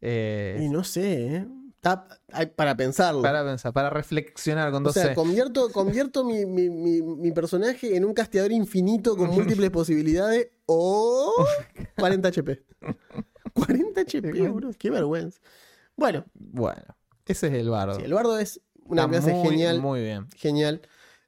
Speaker 5: Eh,
Speaker 1: Y no sé, ¿eh? Está para pensarlo.
Speaker 5: para pensar, para reflexionar con
Speaker 1: o
Speaker 5: 12.
Speaker 1: sea, convierto, convierto mi, mi- mi- mi personaje en un casteador infinito con múltiples posibilidades o 40 HP. 40 HP, bro, qué vergüenza. Bueno,
Speaker 5: Bueno, ese es el bardo.
Speaker 1: sí, el bardo es una
Speaker 5: Está
Speaker 1: clase
Speaker 5: muy,
Speaker 1: genial.
Speaker 5: Muy bien.
Speaker 1: Genial.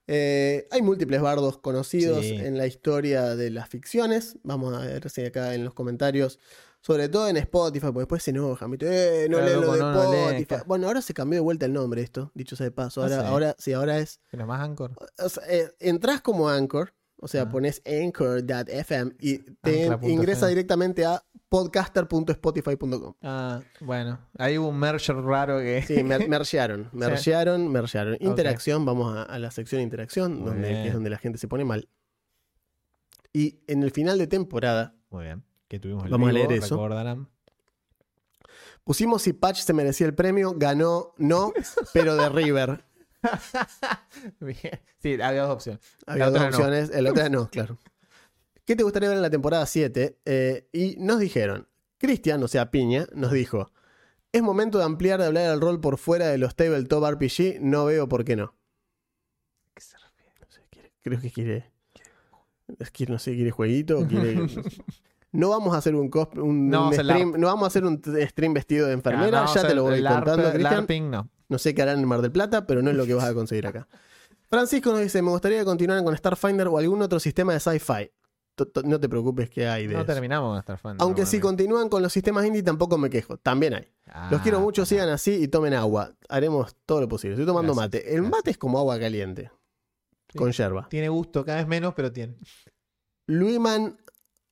Speaker 1: Eh, hay múltiples bardos conocidos
Speaker 5: Sí.
Speaker 1: en la historia de las ficciones. Vamos a ver si acá en los comentarios, sobre todo en Spotify, porque después se enojan. Eh, no
Speaker 5: Claro,
Speaker 1: leen lo de
Speaker 5: no, no
Speaker 1: Spotify. Bueno, ahora se cambió de vuelta el nombre esto, dicho sea de paso.
Speaker 5: Ah,
Speaker 1: Ahora, ahora sí, ahora es.
Speaker 5: ¿Pero más Anchor?
Speaker 1: o sea, eh, entras como Anchor, o sea,
Speaker 5: Ah.
Speaker 1: pones anchor.fm y te ingresa directamente a podcaster.spotify.com.
Speaker 5: Ah, bueno. Ahí hubo un merger raro que.
Speaker 1: Sí, mer mergearon, mergearon, mergearon. Interacción, vamos a, a la sección interacción,
Speaker 5: Muy
Speaker 1: donde, que es donde la gente se pone mal. Y en el final de temporada
Speaker 5: Muy bien. Que tuvimos el
Speaker 1: Vamos a leer eso.
Speaker 5: recordarán.
Speaker 1: pusimos si Patch se merecía el premio, ganó, no, pero de River.
Speaker 5: Bien. Sí, había dos opciones.
Speaker 1: Había
Speaker 5: La
Speaker 1: dos
Speaker 5: no.
Speaker 1: opciones, el otra no, claro. ¿Qué te gustaría ver en la temporada 7? Eh, y nos dijeron, Cristian, o sea, Piña, nos dijo, es momento de ampliar, de hablar el rol por fuera de los tabletop RPG, no veo por qué no.
Speaker 5: ¿Qué se refiere?
Speaker 1: No sé, quiere- creo que quiere. Es que no sé, quiere jueguito o quiere. No vamos a hacer un, cosp- un,
Speaker 5: No
Speaker 1: un
Speaker 5: vamos a hacer
Speaker 1: stream, no vamos a hacer un stream vestido de enfermera,
Speaker 5: no,
Speaker 1: ya te lo voy contando, Cristian.
Speaker 5: No.
Speaker 1: No sé qué harán en Mar del Plata, pero no es lo que vas a conseguir acá. Francisco nos dice, me gustaría que continuaran con Starfinder o algún otro sistema de sci-fi. No te preocupes que hay de
Speaker 5: No
Speaker 1: eso.
Speaker 5: terminamos con Starfinder.
Speaker 1: Aunque si continúan con los sistemas indie tampoco me quejo. También hay. Los
Speaker 5: Ah,
Speaker 1: quiero mucho,
Speaker 5: pará.
Speaker 1: sigan así y tomen agua. Haremos todo lo posible. Estoy tomando
Speaker 5: Gracias,
Speaker 1: mate. El
Speaker 5: gracias.
Speaker 1: mate es como agua caliente.
Speaker 5: Sí.
Speaker 1: Con yerba.
Speaker 5: Tiene gusto, cada vez menos, pero tiene.
Speaker 1: Luiman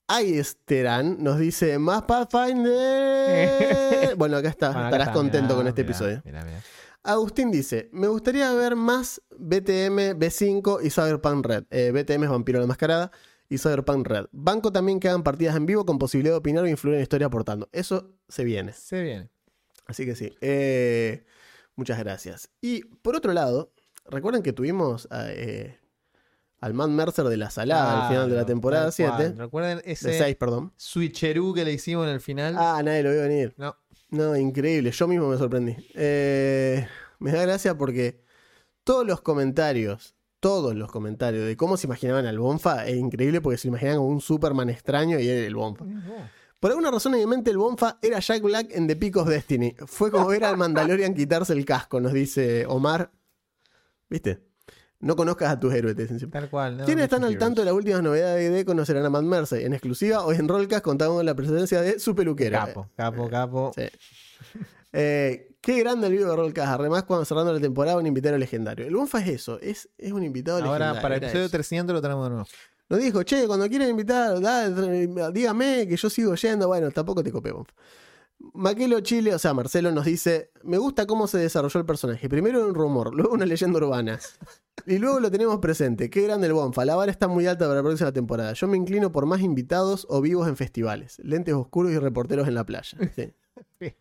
Speaker 1: Ayesteran nos dice más Pathfinder. bueno, acá está.
Speaker 5: Bueno, acá
Speaker 1: Estarás
Speaker 5: está,
Speaker 1: contento
Speaker 5: mirá,
Speaker 1: con este
Speaker 5: mirá,
Speaker 1: episodio.
Speaker 5: mirá, mirá.
Speaker 1: Agustín dice: Me gustaría ver más BTM B5 y Cyberpunk Red. Eh, BTM es Vampiro la Mascarada y Cyberpunk Red. Banco también que hagan partidas en vivo con posibilidad de opinar o influir en la historia aportando. Eso se viene.
Speaker 5: Se viene.
Speaker 1: Así que sí. Eh, muchas gracias. Y por otro lado, recuerden que tuvimos a, eh, al Man Mercer de la Salada al final de la temporada
Speaker 5: tal
Speaker 1: 7.
Speaker 5: cual. Recuerden
Speaker 1: De
Speaker 5: ese
Speaker 1: 6, perdón.
Speaker 5: switcheroo que le hicimos en el final.
Speaker 1: Ah, nadie lo vio venir.
Speaker 5: No.
Speaker 1: No, increíble. Yo mismo me sorprendí. Eh, me da gracia porque todos los comentarios, todos los comentarios de cómo se imaginaban al Bonfa es increíble porque se imaginaban como un Superman extraño y era el Bonfa. Por alguna razón en mi mente el Bonfa era Jack Black en The Peak of Destiny. Fue como ver al Mandalorian quitarse el casco, nos dice Omar. ¿Viste? No conozcas a tus héroes, te dicen siempre.
Speaker 5: Tal cual. no,
Speaker 1: ¿Quiénes están al tanto de las últimas novedades de conocerán a Matt Mercer? En exclusiva o en Rollcast contamos con la presencia de su peluquero.
Speaker 5: Capo, capo, capo.
Speaker 1: Sí. Eh, qué grande el video de Rollcast. Además, cuando cerrando la temporada, un invitado legendario. El Bonfa es eso, es, es un invitado legendario.
Speaker 5: Ahora, para el episodio
Speaker 1: eso.
Speaker 5: 300 lo tenemos de nuevo.
Speaker 1: Nos dijo, che, cuando quieren invitar, da- dígame que yo sigo yendo. Bueno, tampoco te copé, Bonfa. Maquelo Chile, o sea, Marcelo nos dice: Me gusta cómo se desarrolló el personaje. Primero un rumor, luego una leyenda urbana. Y luego lo tenemos presente. Qué grande el Bonfa. La vara está muy alta para la próxima temporada. Yo me inclino por más invitados o vivos en festivales. Lentes oscuros y reporteros en la playa. Sí.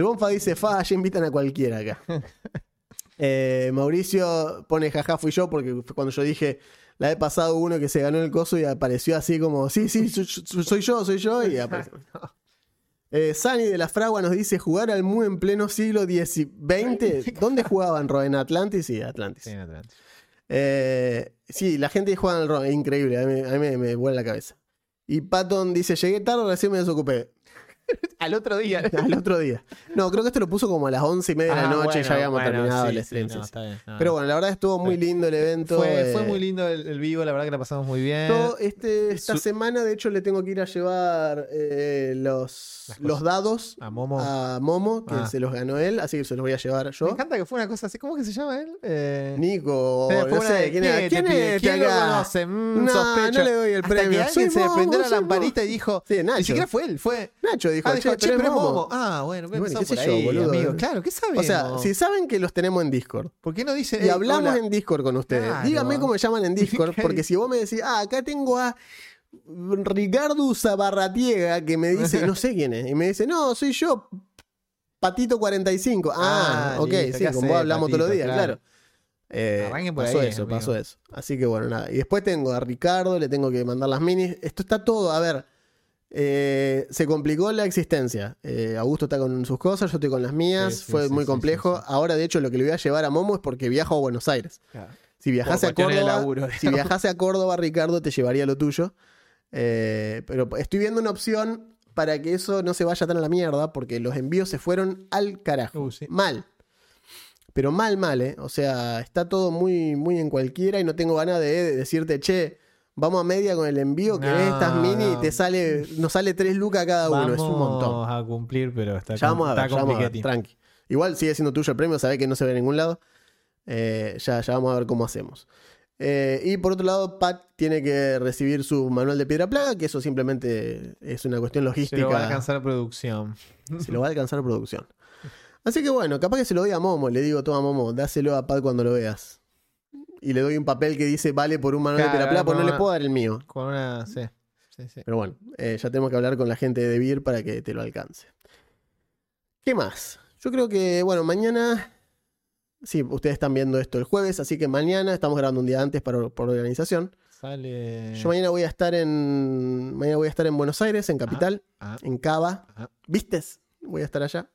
Speaker 1: El Bonfa dice: Fa, ya invitan a cualquiera acá. Eh, Mauricio pone jaja, fui yo, porque fue cuando yo dije. La vez pasado uno que se ganó el coso y apareció así como: Sí, sí, soy, soy yo, soy yo. Y apareció. Eh, Sani de la Fragua nos dice jugar al MU en pleno siglo XX. ¿Dónde jugaban, Ro? ¿En Atlantis? Sí, Atlantis.
Speaker 5: Sí, en Atlantis.
Speaker 1: Eh, sí, la gente que juega al RO es increíble, a mí, a mí me, me vuela la cabeza. Y Patton dice, llegué tarde, recién me desocupé.
Speaker 6: Al otro día.
Speaker 1: Al otro día. No, creo que esto lo puso como a las once y media de la
Speaker 6: Ah,
Speaker 1: noche,
Speaker 6: bueno,
Speaker 1: ya habíamos
Speaker 6: bueno,
Speaker 1: terminado
Speaker 6: sí,
Speaker 1: el
Speaker 6: sí,
Speaker 1: stream.
Speaker 6: no,
Speaker 1: sí, sí.
Speaker 6: está bien, no,
Speaker 1: Pero
Speaker 6: no.
Speaker 1: bueno, la verdad estuvo muy lindo el evento.
Speaker 5: Fue, fue
Speaker 1: eh,
Speaker 5: muy lindo el, el vivo, la verdad que la pasamos muy bien.
Speaker 1: Este, esta
Speaker 5: Su-
Speaker 1: semana, de hecho, le tengo que ir a llevar eh, los, los dados
Speaker 5: A Momo.
Speaker 1: a Momo, que
Speaker 5: Ah.
Speaker 1: se los ganó él, así que se los voy a llevar
Speaker 6: Me
Speaker 1: yo.
Speaker 6: encanta que fue una cosa así. ¿Cómo que se llama él? Eh,
Speaker 1: Nico,
Speaker 6: eh,
Speaker 1: no sé,
Speaker 6: de,
Speaker 1: ¿quién, era?
Speaker 6: te
Speaker 1: ¿Quién
Speaker 6: pide?
Speaker 1: es
Speaker 6: ¿Quién lo
Speaker 1: acá?
Speaker 6: conoce? Mm,
Speaker 1: No,
Speaker 6: sospecho.
Speaker 1: no le doy el
Speaker 6: Hasta
Speaker 1: premio.
Speaker 6: que alguien se prendió la lamparita y dijo.
Speaker 1: Sí, Nacho.
Speaker 6: Ni siquiera fue él, fue.
Speaker 1: Nacho dijo,
Speaker 6: Ah, dijo,
Speaker 1: che,
Speaker 6: che,
Speaker 1: pero
Speaker 6: pero
Speaker 1: es
Speaker 6: es
Speaker 1: Momo.
Speaker 6: Momo. Ah, bueno,
Speaker 1: bueno, qué sé yo, boludo.
Speaker 6: amigo. Claro, ¿qué sabemos?
Speaker 1: O sea, si saben que los tenemos en Discord
Speaker 6: ¿Por qué no dice
Speaker 1: y
Speaker 6: "Ey,
Speaker 1: hablamos
Speaker 6: hola"?
Speaker 1: en Discord con ustedes,
Speaker 6: Claro.
Speaker 1: díganme cómo me llaman en Discord, porque si vos me decís, ah, acá tengo a Ricardo Zabarratiega que me dice, no sé quién es, y me dice, no, soy yo, Patito 45. Ah,
Speaker 6: Ah,
Speaker 1: ok,
Speaker 6: listo,
Speaker 1: sí,
Speaker 6: ¿qué
Speaker 1: como vos hablamos todos los días,
Speaker 6: Claro.
Speaker 1: claro. Eh,
Speaker 6: por
Speaker 1: pasó
Speaker 6: ahí,
Speaker 1: eso,
Speaker 6: amigo.
Speaker 1: pasó eso. Así que bueno, nada. Y después tengo a Ricardo, le tengo que mandar las minis. Esto está todo, a ver. Eh, se complicó la existencia. Eh, Augusto está con sus cosas, yo estoy con las mías.
Speaker 5: Sí, sí,
Speaker 1: Fue
Speaker 5: sí,
Speaker 1: muy complejo. Ahora, de hecho, lo que le voy a llevar a Momo es porque viajo a Buenos Aires.
Speaker 6: Claro.
Speaker 1: Si viajase, a Córdoba,
Speaker 6: laburo,
Speaker 1: si viajase a Córdoba, Ricardo, te llevaría lo tuyo. Eh, pero estoy viendo una opción para que eso no se vaya tan a la mierda, porque los envíos se fueron al carajo.
Speaker 5: Uh.
Speaker 1: Mal. Pero mal, mal, ¿eh? O sea, está todo muy, muy en cualquiera y no tengo ganas de, de decirte, che, vamos a media con el envío, que
Speaker 5: No,
Speaker 1: estas mini y
Speaker 5: no.
Speaker 1: te sale, nos sale 3 lucas cada uno, es un montón.
Speaker 5: Vamos a cumplir, pero está,
Speaker 1: Ya vamos a
Speaker 5: está
Speaker 1: ver, ya vamos a ver,
Speaker 5: complicating.
Speaker 1: tranqui. Igual sigue siendo tuyo el premio, sabés que no se ve en ningún lado. Eh, ya, ya vamos a ver cómo hacemos. Eh, y por otro lado, Pat tiene que recibir su manual de piedra plaga, que eso simplemente es una cuestión
Speaker 5: Se
Speaker 1: logística.
Speaker 5: lo va a alcanzar producción.
Speaker 1: Se lo va a alcanzar producción. Así que bueno, capaz que se lo doy a Momo. Le digo, toma Momo, dáselo a Pat cuando lo veas. Y le doy un papel que dice vale por un manual de
Speaker 5: Claro,
Speaker 1: plaga, pues no le puedo dar el mío.
Speaker 5: Con una. Sí. Sí, sí.
Speaker 1: Pero bueno, eh, ya tenemos que hablar con la gente de Beer para que te lo alcance. ¿Qué más? Yo creo que, bueno, mañana. Sí, ustedes están viendo esto el jueves, así que mañana estamos grabando un día antes para, por organización.
Speaker 5: Sale.
Speaker 1: Yo mañana voy a estar en. Mañana voy a estar en Buenos Aires, en Capital,
Speaker 5: Ah,
Speaker 1: en Cava.
Speaker 5: Ajá.
Speaker 1: ¿Vistes? Voy a estar allá.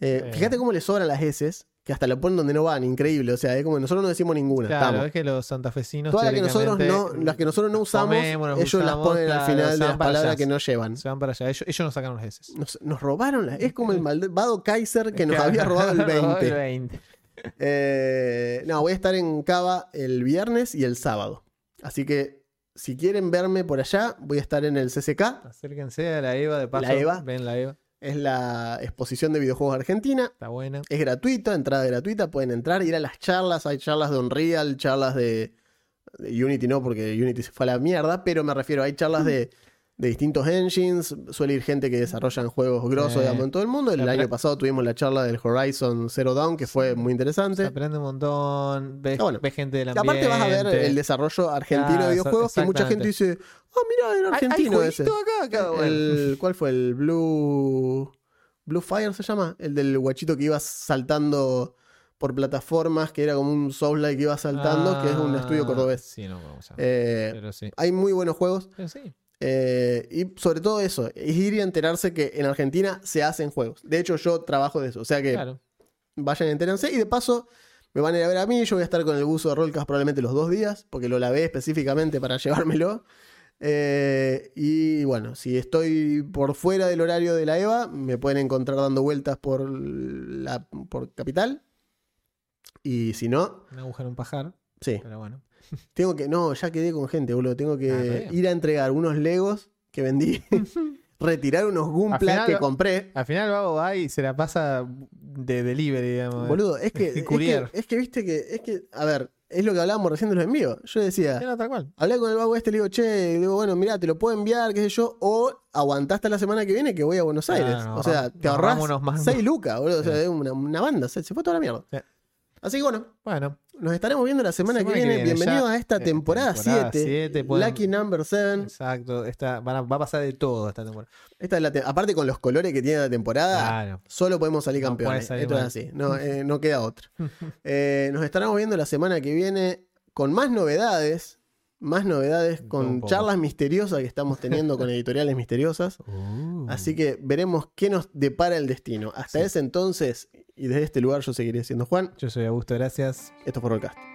Speaker 1: Eh,
Speaker 5: Eh.
Speaker 1: Fíjate cómo le sobran las S, que hasta lo ponen donde no van, increíble. O sea, es como nosotros no decimos ninguna.
Speaker 5: Claro,
Speaker 1: estamos.
Speaker 5: es que los santafesinos.
Speaker 1: Todas las que nosotros no, las que nosotros no usamos,
Speaker 5: comemos,
Speaker 1: ellos las ponen
Speaker 5: claro,
Speaker 1: al final de las palabras
Speaker 5: allá.
Speaker 1: que no llevan.
Speaker 5: Se van para allá. Ellos, ellos nos sacaron los S.
Speaker 1: Nos, nos robaron la- Es como el malvado Kaiser que nos había robado el 20.
Speaker 5: 20.
Speaker 1: Eh, no, voy a estar en Cava el viernes y el sábado. Así que si quieren verme por allá, voy a estar en el CCK.
Speaker 5: Acérquense a la Eva de paso.
Speaker 1: La Eva.
Speaker 5: Ven la Eva.
Speaker 1: Es la exposición de videojuegos argentina.
Speaker 5: Está buena.
Speaker 1: Es gratuita, entrada gratuita. Pueden entrar, ir a las charlas. Hay charlas de Unreal, charlas de, de Unity, no, porque Unity se fue a la mierda. Pero me refiero, hay charlas de, de distintos engines. Suele ir gente que desarrollan juegos grosos,
Speaker 5: Sí.
Speaker 1: digamos, en todo el mundo. El
Speaker 5: Se
Speaker 1: año pasado tuvimos la charla del Horizon Zero Dawn, que fue muy
Speaker 5: Se
Speaker 1: interesante.
Speaker 5: aprende un montón. Ves,
Speaker 1: Ah, bueno.
Speaker 5: ves gente del
Speaker 1: Y
Speaker 5: ambiente.
Speaker 1: aparte vas a ver el desarrollo argentino de videojuegos que mucha gente dice, ah, mira, era argentino
Speaker 6: ¿Hay
Speaker 1: ese.
Speaker 6: jueguito acá? Bueno.
Speaker 1: El, ¿Cuál fue? El Blue... Blue Fire se llama. El del guachito que iba saltando por plataformas, que era como un Souls-like que iba saltando, que es un estudio cordobés.
Speaker 5: Ah, Sí, no vamos a
Speaker 1: Eh,
Speaker 5: Pero sí.
Speaker 1: hay muy buenos juegos.
Speaker 5: Pero sí.
Speaker 1: eh, y sobre todo eso, es ir y enterarse que en Argentina se hacen juegos. De hecho, yo trabajo de eso. O sea que
Speaker 5: Claro.
Speaker 1: vayan, entérense. Y de paso, me van a ir a ver a mí. Yo voy a estar con el buzo de Rollcast probablemente los dos días, porque lo lavé específicamente para llevármelo. Eh, y bueno, si estoy por fuera del horario de la EVA, me pueden encontrar dando vueltas por, la, por Capital. Y si no,
Speaker 5: Un agujero, un pajar.
Speaker 1: sí.
Speaker 5: Pero bueno.
Speaker 1: Tengo que. No, ya quedé con gente, boludo. Tengo
Speaker 5: Ah,
Speaker 1: que
Speaker 5: bien.
Speaker 1: ir a entregar unos Legos que vendí. retirar unos
Speaker 5: final
Speaker 1: que compré.
Speaker 5: Al final Vago va y se la pasa de delivery, digamos.
Speaker 1: Boludo, es que, es que.
Speaker 5: courier.
Speaker 1: es que viste que. Es que. A ver, es lo que hablábamos recién de los envíos. Yo decía.
Speaker 5: No, tal cual.
Speaker 1: Hablé con el vago este, le digo, che, le digo, bueno, mira, te lo puedo enviar, qué sé yo, o aguantá hasta la semana que viene que voy a Buenos Aires. o sea, te
Speaker 5: mangos.
Speaker 1: 6 lucas, boludo. O sea, una, una banda, se, se fue toda la mierda.
Speaker 5: Sí.
Speaker 1: Así que bueno,
Speaker 5: Bueno.
Speaker 1: nos estaremos viendo la semana,
Speaker 5: Semana
Speaker 1: que
Speaker 5: que
Speaker 1: viene.
Speaker 5: viene,
Speaker 1: Bienvenidos
Speaker 5: ya,
Speaker 1: a esta temporada
Speaker 5: temporada
Speaker 1: 7.
Speaker 5: siete, pueden-
Speaker 1: Lucky Number 7.
Speaker 5: Exacto. Esta, van a- va a pasar de todo esta temporada.
Speaker 1: Esta es la te- aparte con los colores que tiene la temporada,
Speaker 5: Claro.
Speaker 1: solo podemos salir
Speaker 5: No
Speaker 1: campeones.
Speaker 5: salir
Speaker 1: Esto es así, no, eh, no queda otra. Eh, nos estaremos viendo la semana que viene con más novedades, más novedades con charlas misteriosas que estamos teniendo con editoriales misteriosas.
Speaker 5: Uh.
Speaker 1: Así que veremos qué nos depara el destino. Hasta
Speaker 5: Sí.
Speaker 1: ese entonces, y desde este lugar yo seguiré siendo Juan,
Speaker 5: Yo soy Augusto, gracias.
Speaker 1: esto fue Rollcast.